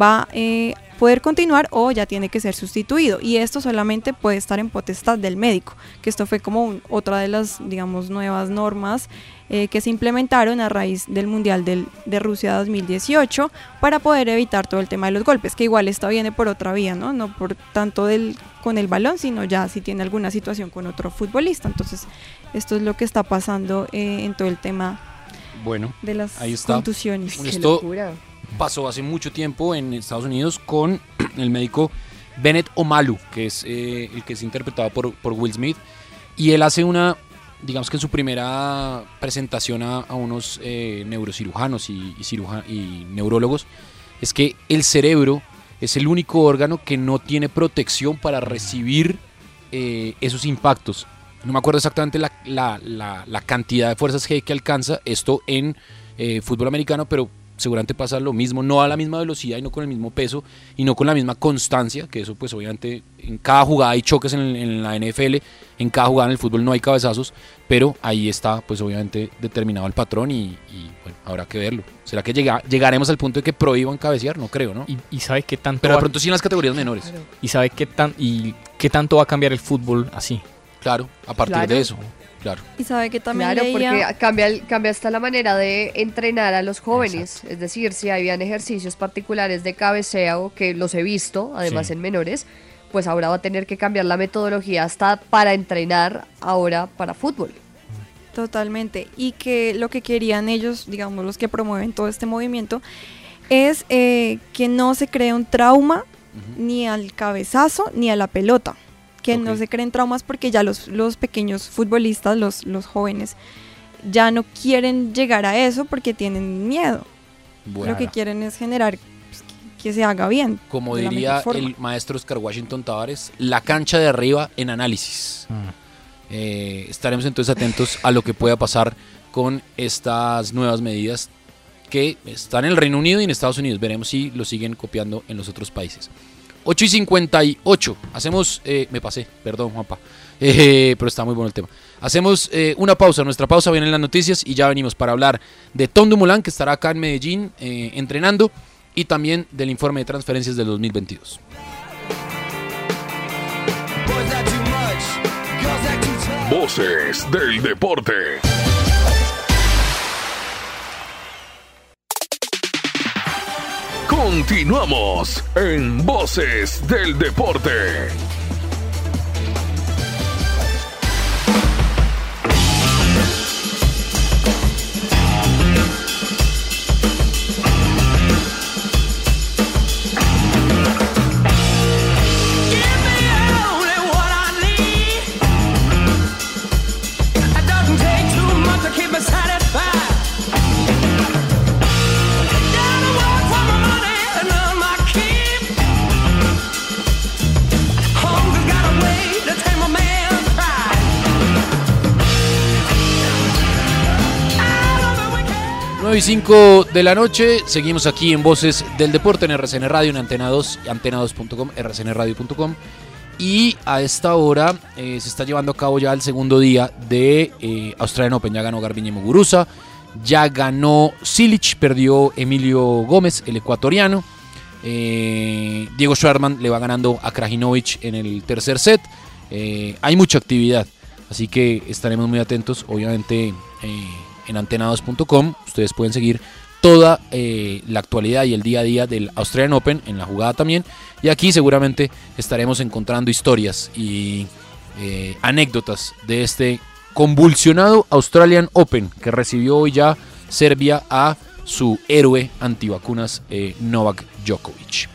D: va eh, poder continuar o ya tiene que ser sustituido. Y esto solamente puede estar en potestad del médico, que esto fue como un- otra de las, digamos, nuevas normas eh, que se implementaron a raíz del Mundial del- de Rusia 2018 para poder evitar todo el tema de los golpes, que igual esta viene por otra vía, ¿no? No por tanto del, con el balón, sino ya si tiene alguna situación con otro futbolista. Entonces, esto es lo que está pasando eh, en todo el tema
A: Bueno,
D: de las
A: ahí está.
D: contusiones.
A: Esto pasó hace mucho tiempo en Estados Unidos con el médico Bennett Omalu, que es eh, el que es interpretado por, por Will Smith. Y él hace una, digamos que en su primera presentación a, a unos eh, neurocirujanos y, y, ciruja- y neurólogos, es que el cerebro es el único órgano que no tiene protección para recibir eh, esos impactos. No me acuerdo exactamente la, la- la- la cantidad de fuerzas G que alcanza esto en eh, fútbol americano, pero seguramente pasa lo mismo, no a la misma velocidad y no con el mismo peso y no con la misma constancia, que eso pues obviamente en cada jugada hay choques en, en la NFL, en cada jugada en el fútbol no hay cabezazos, pero ahí está pues obviamente determinado el patrón y, y, bueno, habrá que verlo. ¿Será que llega- llegaremos al punto de que prohíban cabecear? No creo, ¿no?
B: Y, y sabe qué tanto
A: Pero de
B: va-
A: pronto sí en las categorías menores.
B: y sabe qué tan y qué tanto va a cambiar el fútbol así.
A: Claro, a partir
E: Claro.
A: de eso, claro.
D: Y sabe que también
E: Claro,
D: leía-
E: porque cambia, el- cambia hasta la manera de entrenar a los jóvenes. Es decir, si habían ejercicios particulares de cabeceo, que los he visto, además
B: Sí.
E: en menores, pues ahora va a tener que cambiar la metodología hasta para entrenar ahora para fútbol.
D: Totalmente. Y que lo que querían ellos, digamos, los que promueven todo este movimiento, es eh, que no se cree un trauma ni al cabezazo ni a la pelota. Que no se creen traumas porque ya los, los pequeños futbolistas, los, los jóvenes, ya no quieren llegar a eso porque tienen miedo. Lo que quieren es generar pues, que, que se haga bien.
A: Como diría el maestro Oscar Washington Tavares, la cancha de arriba en análisis. Eh, estaremos entonces atentos a lo que pueda pasar con estas nuevas medidas que están en el Reino Unido y en Estados Unidos. Veremos si lo siguen copiando en los otros países. 8 y 58. Hacemos. eh, me pasé, perdón, Juanpa. Eh, pero está muy bueno el tema. Hacemos eh, una pausa. Nuestra pausa viene en las noticias y ya venimos para hablar de Tom Dumoulin, que estará acá en Medellín eh, entrenando, y también del informe de transferencias del 2022.
J: Voces del deporte. Continuamos en Voces del deporte.
A: Nueve y 5 de la noche, seguimos aquí en Voces del Deporte en RCN Radio, en Antena 2, antena2.com, rcnradio.com. Y a esta hora eh, se está llevando a cabo ya el segundo día de eh, Australian Open. Ya ganó Garbiñe Muguruza, ya ganó Silic, perdió Emilio Gómez, el ecuatoriano. Eh, Diego Schwarman le va ganando a Krajinovic en el tercer set. Eh, hay mucha actividad, así que estaremos muy atentos. Obviamente en antena2.com ustedes pueden seguir toda eh, la actualidad y el día a día del Australian Open en la jugada también. Y aquí seguramente estaremos encontrando historias y eh, anécdotas de este convulsionado Australian Open que recibió hoy ya Serbia a su héroe antivacunas eh, Novak Djokovic.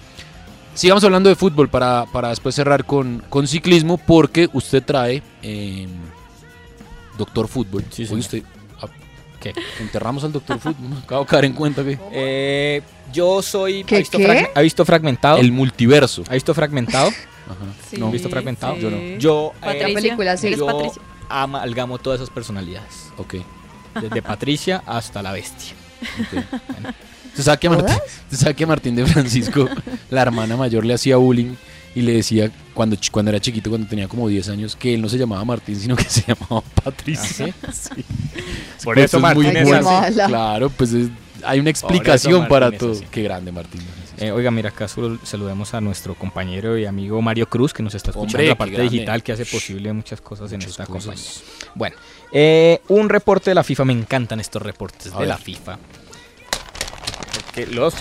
A: Sigamos hablando de fútbol para, para después cerrar con, con ciclismo porque usted trae eh, Doctor Fútbol. Hoy usted, ¿Qué? Enterramos al Doctor Fútbol. Me Acabo de caer en cuenta que...
B: Eh, yo soy.
A: ¿Qué,
B: ¿ha, visto
A: qué?
B: ha visto fragmentado?
A: El multiverso.
B: ¿Ha visto fragmentado?
E: Sí,
B: ¿No ha visto fragmentado?
E: sí.
B: Yo no. Yo, eh,
E: Patricia, La película,
B: amalgamo todas esas personalidades.
A: Ok.
B: Desde Patricia hasta la bestia.
A: ¿Usted sabe, que a Martín, que Martín de Francisco, la hermana mayor, le hacía bullying y le decía cuando, cuando era chiquito, cuando tenía como 10 años, que él no se llamaba Martín, sino que se llamaba Patricia.
B: ¿Ah,
A: Sí.
B: Por
A: Pues
B: eso
A: es muy
B: es
A: bueno. Claro, pues es- hay una explicación
B: eso
A: para todo. Qué grande, Martín.
B: Eh, oiga, mira, acá solo saludemos a nuestro compañero y amigo Mario Cruz, que nos está escuchando
A: Hombre,
B: la parte
A: grande.
B: digital que hace posible muchas cosas en esta
A: cosas.
B: compañía. Bueno, eh, un reporte de la FIFA, me encantan estos reportes
A: A
B: de
A: ver.
B: la FIFA. Porque los.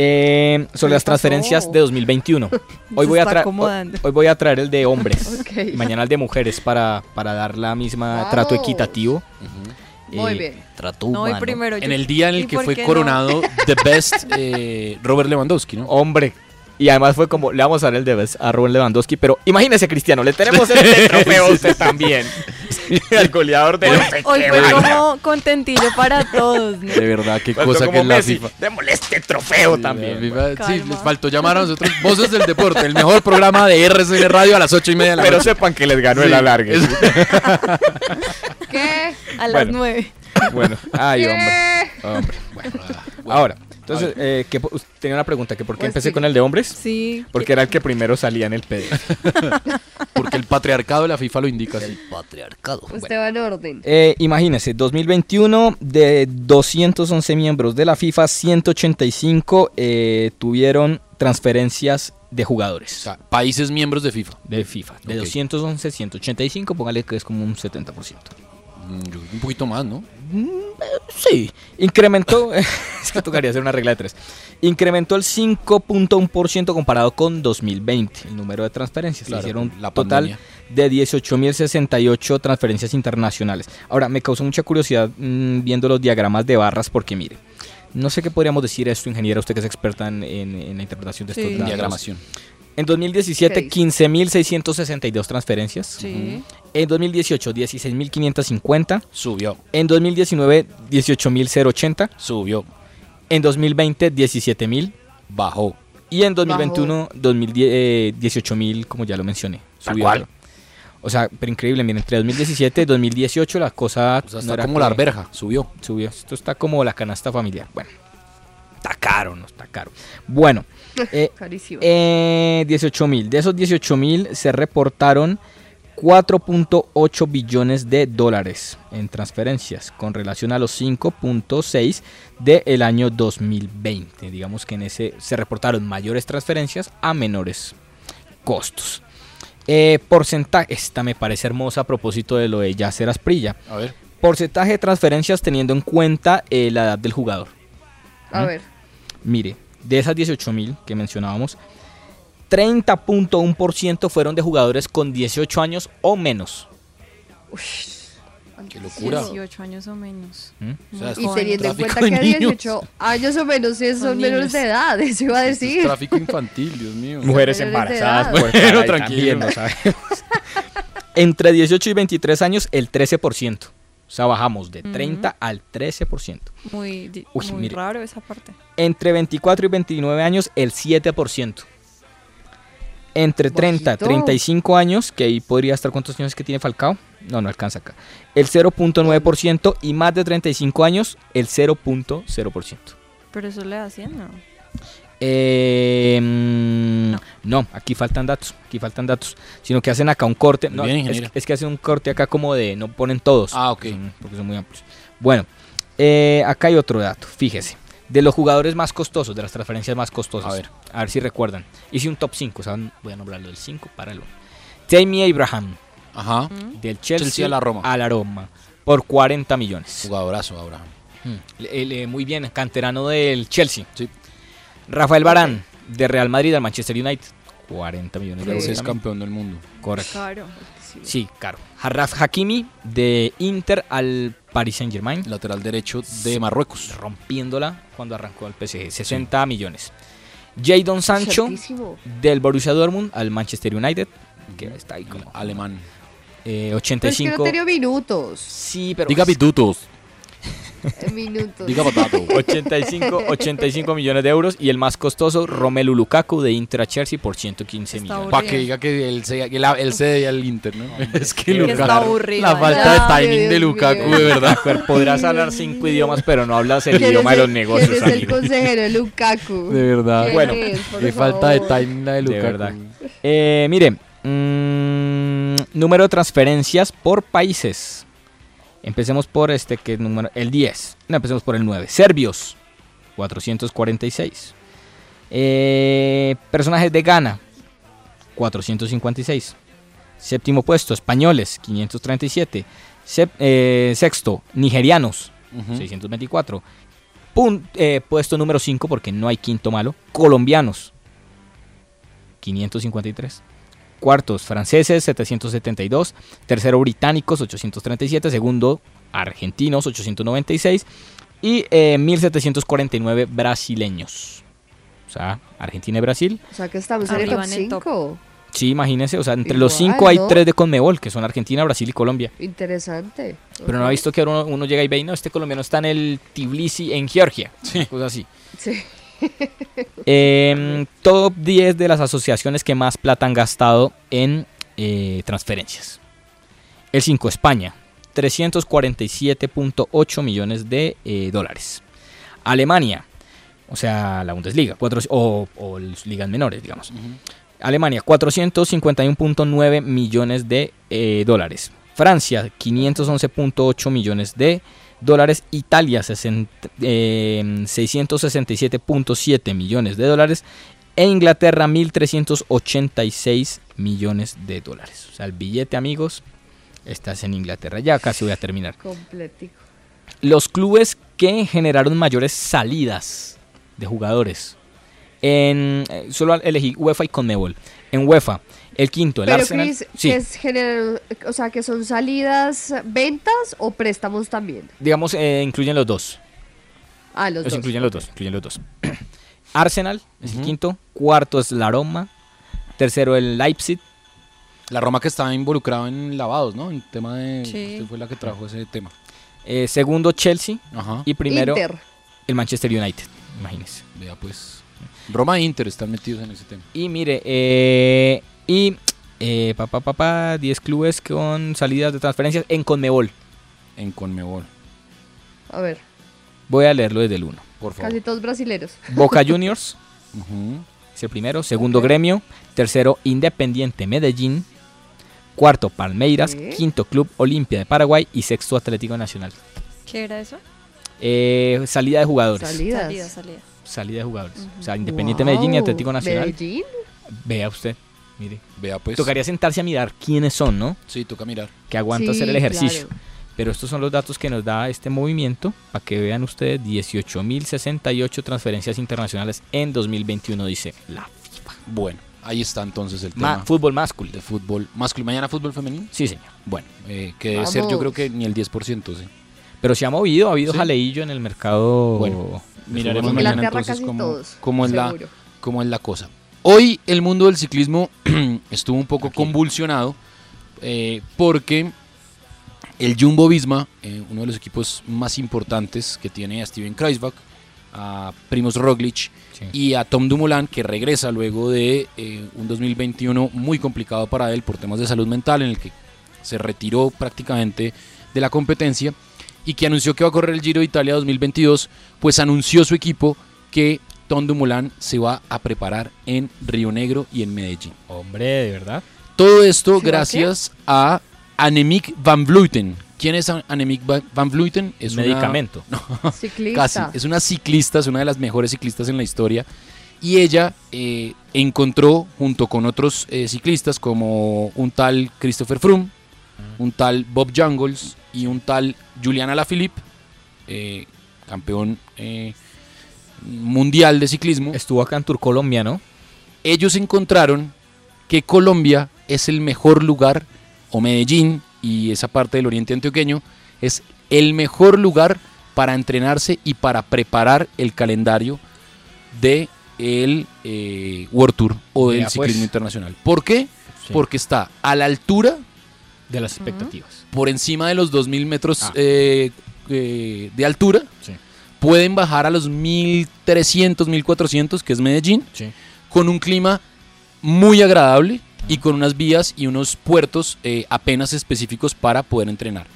B: Eh, sobre
E: ¿Qué
B: las transferencias
E: pasó?
B: de 2021. Hoy voy, a
E: acomodando.
B: hoy voy a traer el de hombres.
E: Ok.
B: Mañana el de mujeres para, para dar la misma trato equitativo.
E: Muy
B: Eh,
E: bien.
B: Trato
D: No, primero
A: En el día en
D: ¿y
A: el que fue
D: no?
A: coronado The Best eh, Robert Lewandowski, ¿no?
B: Hombre. Y además fue como, le vamos a dar el de Best a Robert Lewandowski, pero imagínese, Cristiano, le tenemos este trofeo a usted también. Al goleador de
D: Hoy,
B: no sé
D: hoy
B: qué
D: fue
B: vaina.
D: como contentillo para todos. ¿no?
A: De verdad, qué
B: Faltó
A: cosa
B: como
A: que es la
B: Messi.
A: FIFA.
B: Démosle este trofeo
A: Sí,
B: también.
A: la FIFA- sí,
D: Calma.
A: les faltó llamar a nosotros Voces del Deporte, el mejor programa de RCN Radio a las 8 y media de la
B: Pero
A: noche.
B: sepan que les ganó
A: Sí.
B: el alargue.
A: Es-
E: ¿Qué?
D: A las
B: Bueno.
D: nueve.
B: Bueno, ay,
E: ¿Qué?
B: hombre. hombre. Bueno, ahora, entonces, eh, ¿qué po- usted tenía una pregunta, que ¿por qué
E: Pues
B: empecé
E: sí.
B: con el de hombres?
D: Sí.
B: Porque era el que primero salía en el PDF.
A: Porque el patriarcado de la FIFA lo indica así.
B: patriarcado.
E: Usted va en orden.
B: Eh, imagínese, 2021 de 211 miembros de la FIFA, 185 eh, tuvieron transferencias de jugadores.
A: O sea, países miembros de FIFA.
B: de FIFA. De
A: Ok.
B: 211, 185, póngale que es como un 70%.
A: Mm, yo- Un poquito más, ¿no?
B: Sí, incrementó, es que tocaría hacer una regla de tres. Incrementó el 5.1% comparado con 2020, el número de transferencias.
A: Claro,
B: Se hicieron
A: la
B: total de 18.068 transferencias internacionales. Ahora, me causó mucha curiosidad mm, viendo los diagramas de barras porque mire, no sé qué podríamos decir esto, ingeniera, usted que es experta en, en- en la interpretación de
A: Sí.
B: estos datos.
A: Diagramación.
B: En 2017,
A: Ok.
B: 15.662 transferencias.
D: Sí.
B: En 2018, 16.550.
A: Subió.
B: En 2019, 18.080.
A: Subió.
B: En 2020, 17.000.
A: Bajó.
B: Y en 2021, 2010, eh, 18.000, como ya lo mencioné. Subió.
A: cual.
B: O sea, pero increíble, miren, entre 2017 y 2018 la cosa...
A: O sea, está como la arberja, subió.
B: Subió. Esto está como la canasta familiar. Bueno, está caro, no está caro. Bueno, eh,
E: Carísimo.
B: eh, 18 mil. De esos 18 mil se reportaron 4.8 billones de dólares en transferencias con relación a los 5.6 del año 2020. Digamos que en ese se reportaron mayores transferencias a menores costos. Eh, porcentaje, esta me parece hermosa a propósito de lo de Yacer Asprilla.
A: A ver.
B: Porcentaje de transferencias teniendo en cuenta eh, la edad del jugador.
E: A
B: ¿Mm?
E: ver.
B: Mire, de esas 18 mil que mencionábamos, 30.1% fueron de jugadores con 18 años o menos.
A: Qué locura.
D: 18 años o menos.
B: ¿Mm?
A: O sea, es
E: Y teniendo en cuenta que
A: niños.
E: 18 años o menos sí son,
D: Son
E: menores de edad, eso iba a
A: Esto es
E: decir.
A: tráfico infantil, Dios mío.
B: Mujeres embarazadas, pues,
A: Bueno, tranquilo.
B: también, no sabemos. Entre 18 y 23 años, el 13%. O sea, bajamos de 30 al 13%.
D: Muy,
B: Uy,
D: muy raro esa parte.
B: Entre 24 y 29 años, el 7%. Entre 30 y
E: Bajito.
B: 35 años, que ahí podría estar cuántos años que tiene Falcao. No, no alcanza acá. El 0.9% y más de 35 años, el 0.0%.
D: Pero eso le da 100, ¿no?
B: Eh, mm, no. aquí faltan datos, aquí faltan datos, sino que hacen acá un corte. no,
A: Bien,
B: es, es que hacen un corte acá como de, no ponen todos.
A: Ah, ok.
B: son- porque son muy amplios. Bueno, eh, acá hay otro dato, fíjese. De los jugadores más costosos, de las transferencias más costosas.
A: A ver.
B: A ver si recuerdan. Hice un top 5, ¿saben? Voy a nombrarlo del 5 para el 1. Tammy Abraham,
A: Ajá.
B: del Chelsea,
A: Chelsea a la Roma.
B: a la Roma, por 40 millones.
A: Jugadorazo, Abraham.
B: Mm. El- el, muy bien, canterano del Chelsea.
A: Sí.
B: Rafael Barán, de Real Madrid al Manchester United. 40 millones de euros.
A: Es campeón del mundo.
B: Correcto. Sí, claro. Harraf Hakimi, de Inter al Paris Saint Germain.
A: Lateral derecho de Marruecos.
B: Rompiéndola cuando arrancó al PSG. 60 millones. Jadon Sancho, del Borussia Dortmund al Manchester United. Que está ahí como.
A: Alemán.
B: eh,
E: Pero es que
B: 85.
E: no tenía minutos.
B: Sí, pero.
A: Diga pitutos.
E: minutos.
A: Diga potato.
B: 85, 85 millones de euros y el más costoso, Romelu Lukaku de Inter a Chelsea por 115
D: Está
B: millones.
A: Para que diga que él se, que la- él cede al Inter, ¿no? es que Lukaku.
D: está aburrido,
A: La
D: ya.
A: falta de timing de Lukaku,
E: mío.
A: de verdad.
B: Mujer, Podrás hablar cinco idiomas, pero no hablas el
E: ¿Quién
B: idioma de los
E: el-
B: negocios.
E: ¿Quién es el consejero de Lukaku?
A: De verdad.
E: ¿Quién
B: Bueno,
A: Qué falta de timing la de
B: De
A: Lukaku.
B: verdad. Eh, mire, mm, número de transferencias por países. Empecemos por este que es número el 10. No, empecemos por el 9. Serbios 446. Eh, personajes de Ghana 456. Séptimo puesto, españoles 537. Sep- eh, sexto, nigerianos
A: Ujú.
B: 624. Pun- eh, puesto número 5 porque no hay quinto malo. Colombianos 553. Cuartos, franceses, 772. Tercero, británicos, 837. Segundo, argentinos, 896. Y eh, 1749 brasileños. O sea, Argentina y Brasil.
E: O sea que estamos en el top
D: en el top.
E: 5.
B: Sí, imagínense. O sea, entre los cinco hay
E: ¿no?
B: tres de Conmebol, que son Argentina, Brasil y Colombia.
E: Interesante.
B: Pero no ha visto que ahora uno, uno llega y ve, y no, este colombiano está en el Tbilisi, en Georgia.
A: Sí.
B: Cosas así.
E: Sí.
B: Em, top 10 de las asociaciones que más plata han gastado en eh, transferencias. El 5, España, 347.8 millones de eh, dólares. Alemania, o sea, la Bundesliga, cuatro- o, o las ligas menores, digamos. Alemania, 451.9 millones de eh, dólares. Francia, 511.8 millones de dólares. Italia, 60, eh, 667.7 millones de dólares. E Inglaterra, 1.386 millones de dólares. O sea, el billete, amigos, estás en Inglaterra. Ya casi voy a terminar.
E: Completico.
B: los clubes que generaron mayores salidas de jugadores. En, eh, solo elegí UEFA y Conmebol. En UEFA, el quinto, el
E: Pero
B: Arsenal.
E: Chris,
B: sí,
E: que es general- o sea, que son salidas, ventas o préstamos también.
B: digamos, eh, incluyen los dos.
E: Ah, los
B: Los
E: dos.
B: incluyen los dos, incluyen los dos. Arsenal es el quinto, cuarto es la Roma, tercero el Leipzig.
A: La Roma que estaba involucrado en lavados, ¿no? En tema de...
B: Sí.
A: Usted fue la que trajo ese tema.
B: eh, segundo Chelsea
A: Ajá.
B: y primero
E: Inter.
B: el Manchester United, imagínense.
A: Vea pues. Roma e Inter están metidos en ese tema.
B: Y mire, eh, y eh, papá, papá, 10 clubes con salidas de transferencias en Conmebol.
A: En Conmebol.
E: A ver,
B: Voy a leerlo desde el 1, por favor.
E: casi todos brasileros.
B: Boca Juniors es el primero, segundo Gremio, tercero Independiente Medellín, cuarto Palmeiras,
D: ¿Qué?
B: quinto Club Olimpia de Paraguay y sexto Atlético Nacional.
D: ¿Qué era eso?
B: Eh, salida de jugadores.
E: Salidas.
D: Salida, salida.
B: Salida de jugadores. O sea, Independiente
E: Wow.
B: Medellín y Atlético Nacional.
E: Medellín.
B: Vea usted, mire.
A: Vea pues.
B: Tocaría sentarse a mirar quiénes son, ¿no?
A: Sí, toca mirar.
B: Que aguanta
E: Sí,
B: hacer el ejercicio.
E: claro.
B: Pero estos son los datos que nos da este movimiento para que vean ustedes 18.068 transferencias internacionales en 2021, dice la
A: Bueno, ahí está entonces el
B: Ma-
A: tema.
B: fútbol másculo.
A: De fútbol masculino. ¿Mañana fútbol femenino?
B: Sí, señor.
A: Bueno, eh, que debe ser yo creo que ni el 10%, sí.
B: Pero se ha movido, ha habido
A: Sí.
B: jaleillo en el mercado.
A: Bueno, Miraremos mañana entonces cómo,
E: todos,
A: cómo es la, cómo es la cosa. Hoy el mundo del ciclismo estuvo un poco convulsionado eh, porque el Jumbo Visma, eh, uno de los equipos más importantes que tiene a Steven Kreisbach, a Primoz Roglic y a Tom Dumoulin, que regresa luego de eh, un 2021 muy complicado para él por temas de salud mental, en el que se retiró prácticamente de la competencia y que anunció que va a correr el Giro de Italia 2022, pues anunció su equipo que Tom Dumoulin se va a preparar en Río Negro y en Medellín.
B: Hombre, de verdad.
A: Todo esto
E: ¿Se va a
A: gracias a Annemiek van Vleuten. ¿Quién es Annemiek va- van Vleuten? Es una-
B: Medicamento.
A: No,
E: Ciclista.
A: casi. Es una ciclista, es una de las mejores ciclistas en la historia. Y ella eh, encontró, junto con otros eh, ciclistas, como un tal Christopher Froome, un tal Bob Jungles y un tal Julian Alaphilippe, eh, campeón eh, mundial de ciclismo.
B: Estuvo acá en Tour Colombia, ¿no?
A: Ellos encontraron que Colombia es el mejor lugar, o Medellín y esa parte del oriente antioqueño, es el mejor lugar para entrenarse y para preparar el calendario de el eh, World Tour o del
B: pues.
A: ciclismo internacional. ¿Por qué?
B: Sí.
A: Porque está a la altura,
B: De las expectativas.
A: por encima de los 2.000 metros
B: Ah.
A: eh, eh, de altura.
B: Sí.
A: Pueden bajar a los 1.300, 1.400, que es Medellín
B: Sí.
A: con un clima muy agradable y con unas vías y unos puertos eh, apenas específicos para poder entrenar.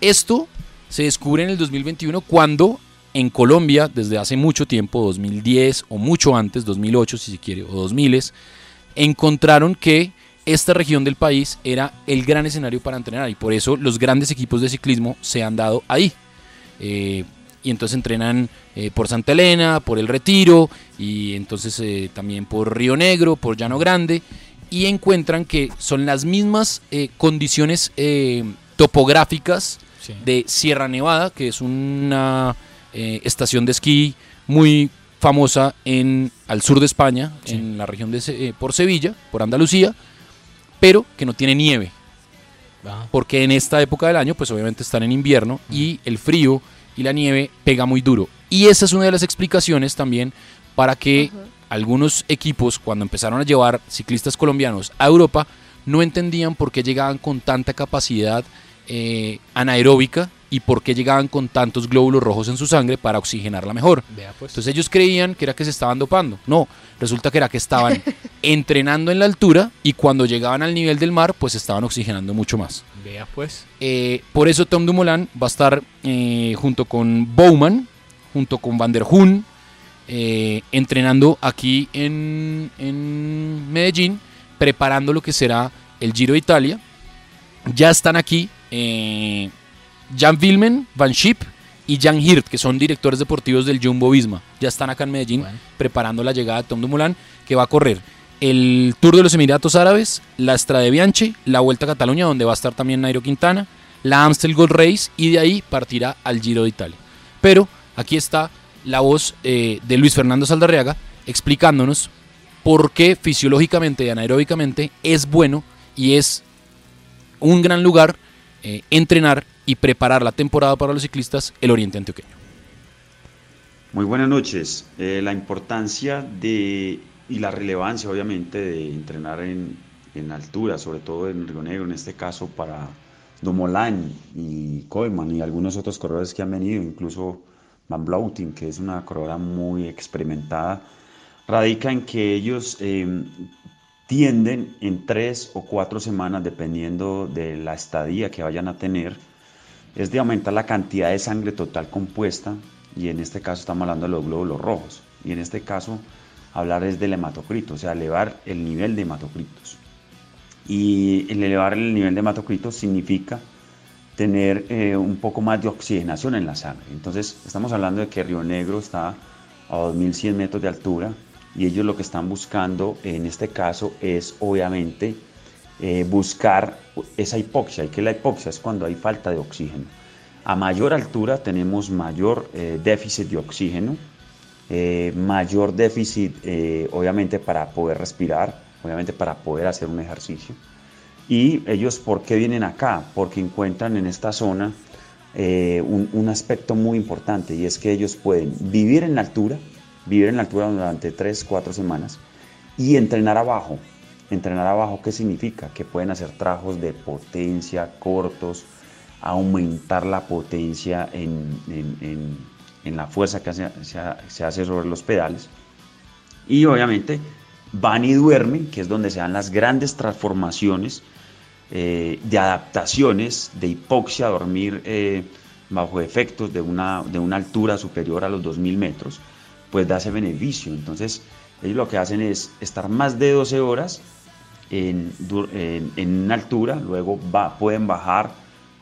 A: Esto se descubre en el 2021 cuando en Colombia, desde hace mucho tiempo, 2010 o mucho antes, 2008 si se quiere, o 2000, encontraron que esta región del país era el gran escenario para entrenar y por eso los grandes equipos de ciclismo se han dado ahí. Eh, y entonces entrenan eh, por Santa Elena, por El Retiro y entonces eh, también por Río Negro, por Llano Grande y encuentran que son las mismas eh, condiciones topográficas
B: Sí.
A: de Sierra Nevada, que es una estación de esquí muy famosa en al sur de España,
B: Sí.
A: en la región de por Sevilla, por Andalucía, pero que no tiene nieve
B: Ah.
A: porque en esta época del año pues obviamente están en invierno y el frío y la nieve pega muy duro. Y esa es una de las explicaciones también para que algunos equipos cuando empezaron a llevar ciclistas colombianos a Europa no entendían por qué llegaban con tanta capacidad eh, anaeróbica y por qué llegaban con tantos glóbulos rojos en su sangre para oxigenarla mejor.
B: Vea, pues.
A: Entonces ellos creían que era que se estaban dopando. No, resulta que era que estaban entrenando en la altura y cuando llegaban al nivel del mar pues estaban oxigenando mucho más.
B: Vea, pues.
A: Eh, por eso Tom Dumoulin va a estar eh, junto con Bowman, junto con Van der Hoon, eh, entrenando aquí en, en Medellín, preparando lo que será el Giro de Italia. Ya están aquí eh, Jan Vilmen, Van Schip y Jan Hirt, que son directores deportivos del Jumbo Visma. Ya están acá en Medellín preparando la llegada de Tom Dumoulin, que va a correr el Tour de los Emiratos Árabes, la Estrada de Bianchi, la Vuelta a Cataluña, donde va a estar también Nairo Quintana, la Amstel Gold Race y de ahí partirá al Giro de Italia. Pero aquí está la voz eh, de Luis Fernando Saldarriaga explicándonos por qué fisiológicamente y anaeróbicamente es bueno y es un gran lugar eh, entrenar y preparar la temporada para los ciclistas el Oriente Antioqueño.
K: Muy buenas noches. Eh, la importancia de y la relevancia obviamente de entrenar en, en altura, sobre todo en Río Negro, en este caso para Dumoulin y Koeman y algunos otros corredores que han venido, incluso Van Blautin, que es una corredora muy experimentada, radica en que ellos eh, tienden en tres o cuatro semanas, dependiendo de la estadía que vayan a tener, es de aumentar la cantidad de sangre total compuesta, y en este caso estamos hablando de los glóbulos rojos, y en este caso hablar es del hematocrito, o sea, elevar el nivel de hematocritos. Y el elevar el nivel de hematocritos significa tener eh, un poco más de oxigenación en la sangre. Entonces, estamos hablando de que Río Negro está a 2100 metros de altura y ellos lo que están buscando en este caso es obviamente eh, buscar esa hipoxia. ¿Y que la hipoxia? Es cuando hay falta de oxígeno. A mayor altura tenemos mayor eh, déficit de oxígeno, mayor déficit obviamente para poder respirar, obviamente para poder hacer un ejercicio. Y ellos, ¿por qué vienen acá? Porque encuentran en esta zona eh, un, un, aspecto muy importante y es que ellos pueden vivir en la altura, vivir en la altura durante 3, 4 semanas y entrenar abajo. Entrenar abajo, ¿qué significa? Que pueden hacer trabajos de potencia cortos, aumentar la potencia en, en, en, la fuerza que se, se hace sobre los pedales. Y obviamente van y duermen, que es donde se dan las grandes transformaciones eh, de adaptaciones, de hipoxia, dormir eh, bajo efectos de una, de una altura superior a los 2.000 metros, pues da ese beneficio. Entonces, ellos lo que hacen es estar más de 12 horas en, en, en altura, luego va, pueden bajar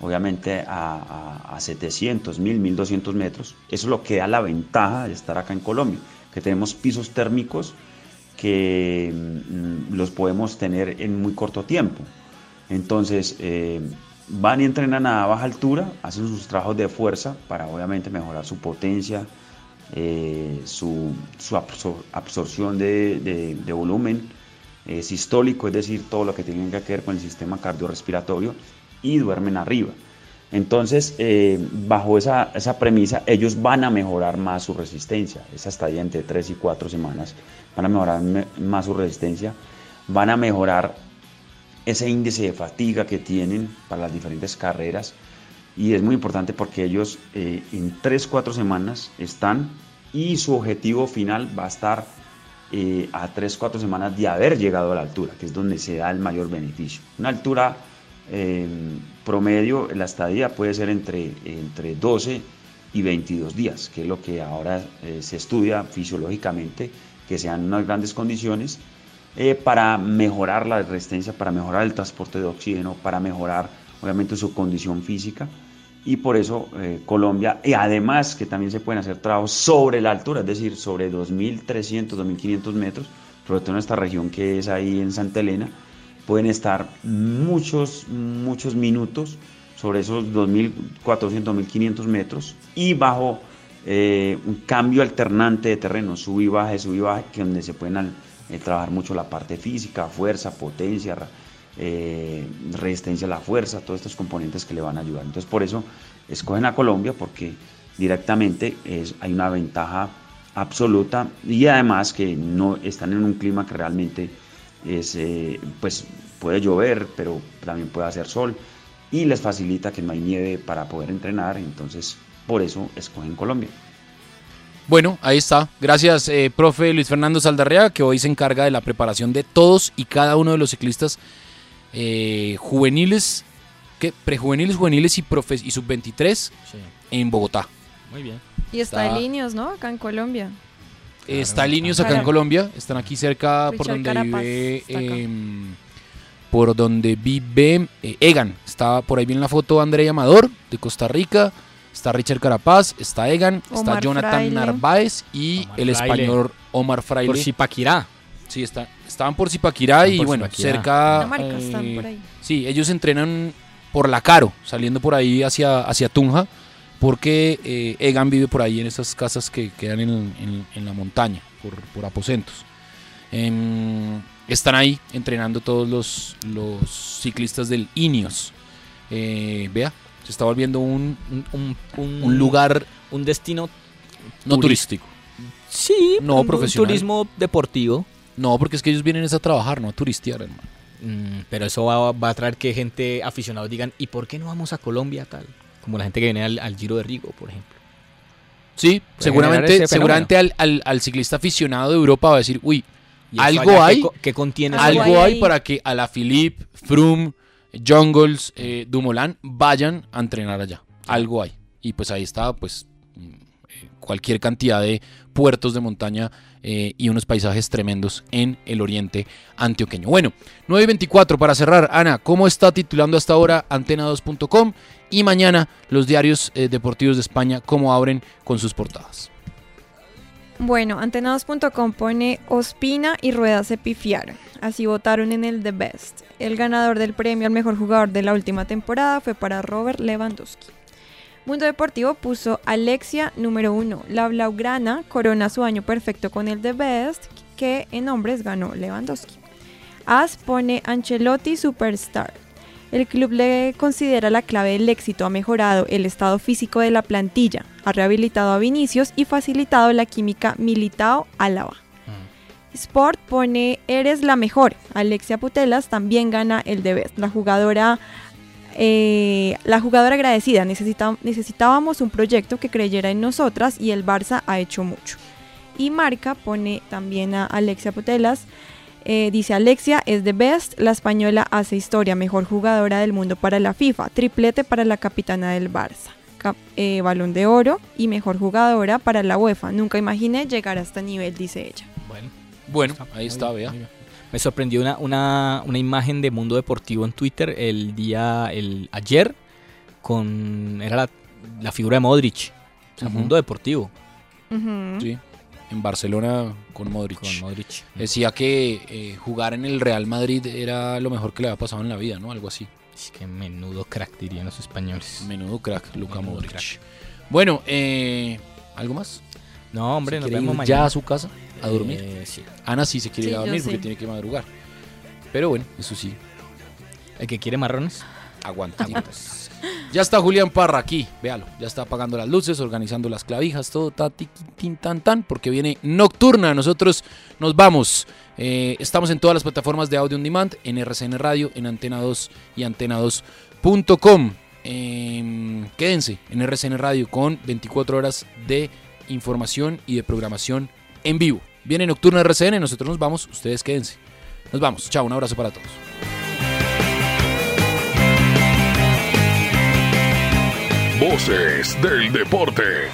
K: obviamente a, a, a 700, 1000, 1200 metros. Eso es lo que da la ventaja de estar acá en Colombia, que tenemos pisos térmicos que mm, los podemos tener en muy corto tiempo. Entonces, eh, van y entrenan a baja altura, hacen sus trabajos de fuerza para obviamente mejorar su potencia, eh, su, su absorción de, de volumen eh, sistólico, es decir, todo lo que tiene que ver con el sistema cardiorrespiratorio, y duermen arriba. Entonces, eh, bajo esa, esa, premisa, ellos van a mejorar más su resistencia. Esa estadía entre 3 y 4 semanas van a mejorar más su resistencia, van a mejorar ese índice de fatiga que tienen para las diferentes carreras. Y es muy importante porque ellos eh, en 3, 4 semanas están y su objetivo final va a estar eh, a 3, 4 semanas de haber llegado a la altura, que es donde se da el mayor beneficio. Una altura eh, promedio, la estadía puede ser entre, entre 12 y 22 días, que es lo que ahora eh, se estudia fisiológicamente, que sean unas grandes condiciones eh, para mejorar la resistencia, para mejorar el transporte de oxígeno, para mejorar obviamente su condición física. Y por eso eh, Colombia, y además que también se pueden hacer trabajos sobre la altura, es decir, sobre 2.300, 2.500 metros, sobre todo en esta región que es ahí en Santa Elena, pueden estar muchos, muchos minutos sobre esos 2.400, 2.500 metros y bajo eh, un cambio alternante de terreno, sub y baja, sub y baja, que donde se pueden eh, trabajar mucho la parte física, fuerza, potencia, eh, resistencia a la fuerza, todos estos componentes que le van a ayudar. Entonces por eso escogen a Colombia porque directamente es, hay una ventaja absoluta y además que no están en un clima que realmente es, eh, pues puede llover, pero también puede hacer sol y les facilita que no hay nieve para poder entrenar, entonces por eso escogen Colombia.
A: Bueno, ahí está. Gracias, eh, profe Luis Fernando Saldarrea, que hoy se encarga de la preparación de todos y cada uno de los ciclistas eh, juveniles, ¿qué? prejuveniles, juveniles y, y sub-23
B: Sí.
A: en Bogotá.
B: Muy bien.
D: Y está,
A: Está-
D: en Linios, ¿no? Acá en Colombia.
A: Está Linios acá en
D: Claro.
A: Colombia, están aquí cerca por
D: Richard
A: donde
D: Carapaz
A: vive em, por donde vive eh, Egan. Está por ahí viene la foto André Amador de Costa Rica. Está Richard Carapaz, está Egan, está Jonathan
D: Fraile.
A: Narváez y
B: Omar
A: el
B: Fraile.
A: español Omar Fraile.
B: Por Zipaquirá.
A: Sí, está, estaban por Zipaquirá
B: Están
A: y
B: por
A: bueno,
B: Zipaquirá.
A: cerca.
D: Dinamarca están
A: eh,
D: por ahí.
A: Sí, ellos entrenan por la Caro, saliendo por ahí hacia, hacia Tunja, porque eh, Egan vive por ahí en esas casas que quedan en, en- en la montaña, por, por aposentos. Em, están ahí entrenando todos los, los ciclistas del Ineos. Eh, vea, se está volviendo un,
B: un,
A: un lugar
B: un destino
A: no turístico.
B: Sí,
A: no
B: un- un
A: profesional.
B: turismo deportivo.
A: No, porque es que ellos vienen es a trabajar, no a turistear, hermano.
B: Mm, pero eso va, va a traer que gente aficionados digan, ¿y por qué no vamos a Colombia tal? Como la gente que viene al, al Giro de Rigo, por ejemplo.
A: Sí,
B: Puede
A: seguramente, seguramente al, al- al ciclista aficionado de Europa va a decir, uy,
B: ¿Y eso
A: algo hay,
B: qué contiene
A: algo hay para que a la Philippe, Froome, Jungles, eh, Dumoulin vayan a entrenar allá. Algo hay. Y pues ahí está, pues mm, eh, cualquier cantidad de puertos de montaña eh, y unos paisajes tremendos en el oriente antioqueño. Bueno, 9 y 24 para cerrar. Ana, ¿cómo está titulando hasta ahora antena2.com? Y mañana los diarios eh, deportivos de España, ¿cómo abren con sus portadas?
D: Bueno, antenados.com pone Ospina y Rueda se pifiaron. Así votaron en el The Best. El ganador del premio al mejor jugador de la última temporada fue para Robert Lewandowski. Mundo Deportivo puso Alexia número uno. La Blaugrana corona su año perfecto con el The Best, que en hombres ganó Lewandowski. As pone Ancelotti Superstar. El club le considera la clave del éxito, ha mejorado el estado físico de la plantilla, ha rehabilitado a Vinicius y facilitado la química Militao Álava. Sport pone Eres la mejor. Alexia Putelas también gana el The Best. La jugadora, eh, la jugadora agradecida. Necesita- necesitábamos un proyecto que creyera en nosotras y el Barça ha hecho mucho. Y Marca pone también a Alexia Putelas. Eh, dice Alexia es the best, la española hace historia, mejor jugadora del mundo para la FIFA, triplete para la capitana del Barça, Cap- eh, balón de oro y mejor jugadora para la UEFA. Nunca imaginé llegar a este nivel, dice ella.
B: Bueno,
A: Bueno, ahí está, vea.
B: Me sorprendió una, una, una imagen de Mundo Deportivo en Twitter el día, el ayer, con era la, la figura de Modric. O sea. Mundo Deportivo.
A: Sí, en Barcelona con Modric.
B: Con Modric.
A: Decía que eh, jugar en el Real Madrid era lo mejor que le había pasado en la vida, ¿no? Algo así.
B: Es que menudo crack dirían los españoles.
A: Menudo crack, Luca
B: Menudo
A: Modric.
B: crack.
A: Bueno, eh, ¿algo más?
B: No, hombre,
A: ¿Se
B: nos vemos
A: ir
B: mañana.
A: ya a su casa a dormir.
B: Eh, sí.
A: Ana sí se quiere
D: Sí,
A: ir a dormir porque
D: sí.
A: tiene que madrugar. Pero bueno, eso sí,
B: El que quiere marrones.
A: aguanta. ya está Julián Parra aquí, véalo. Ya está apagando las luces, organizando las clavijas, todo ta, tin, tan, tan, porque viene nocturna. Nosotros nos vamos. Eh, estamos en todas las plataformas de audio on demand, en RCN Radio, en Antena 2 y antena2.com. Eh, quédense en RCN Radio con 24 horas de información y de programación en vivo. Viene Nocturna RCN, nosotros nos vamos, ustedes quédense. Nos vamos, chao, un abrazo para todos.
J: Voces del deporte.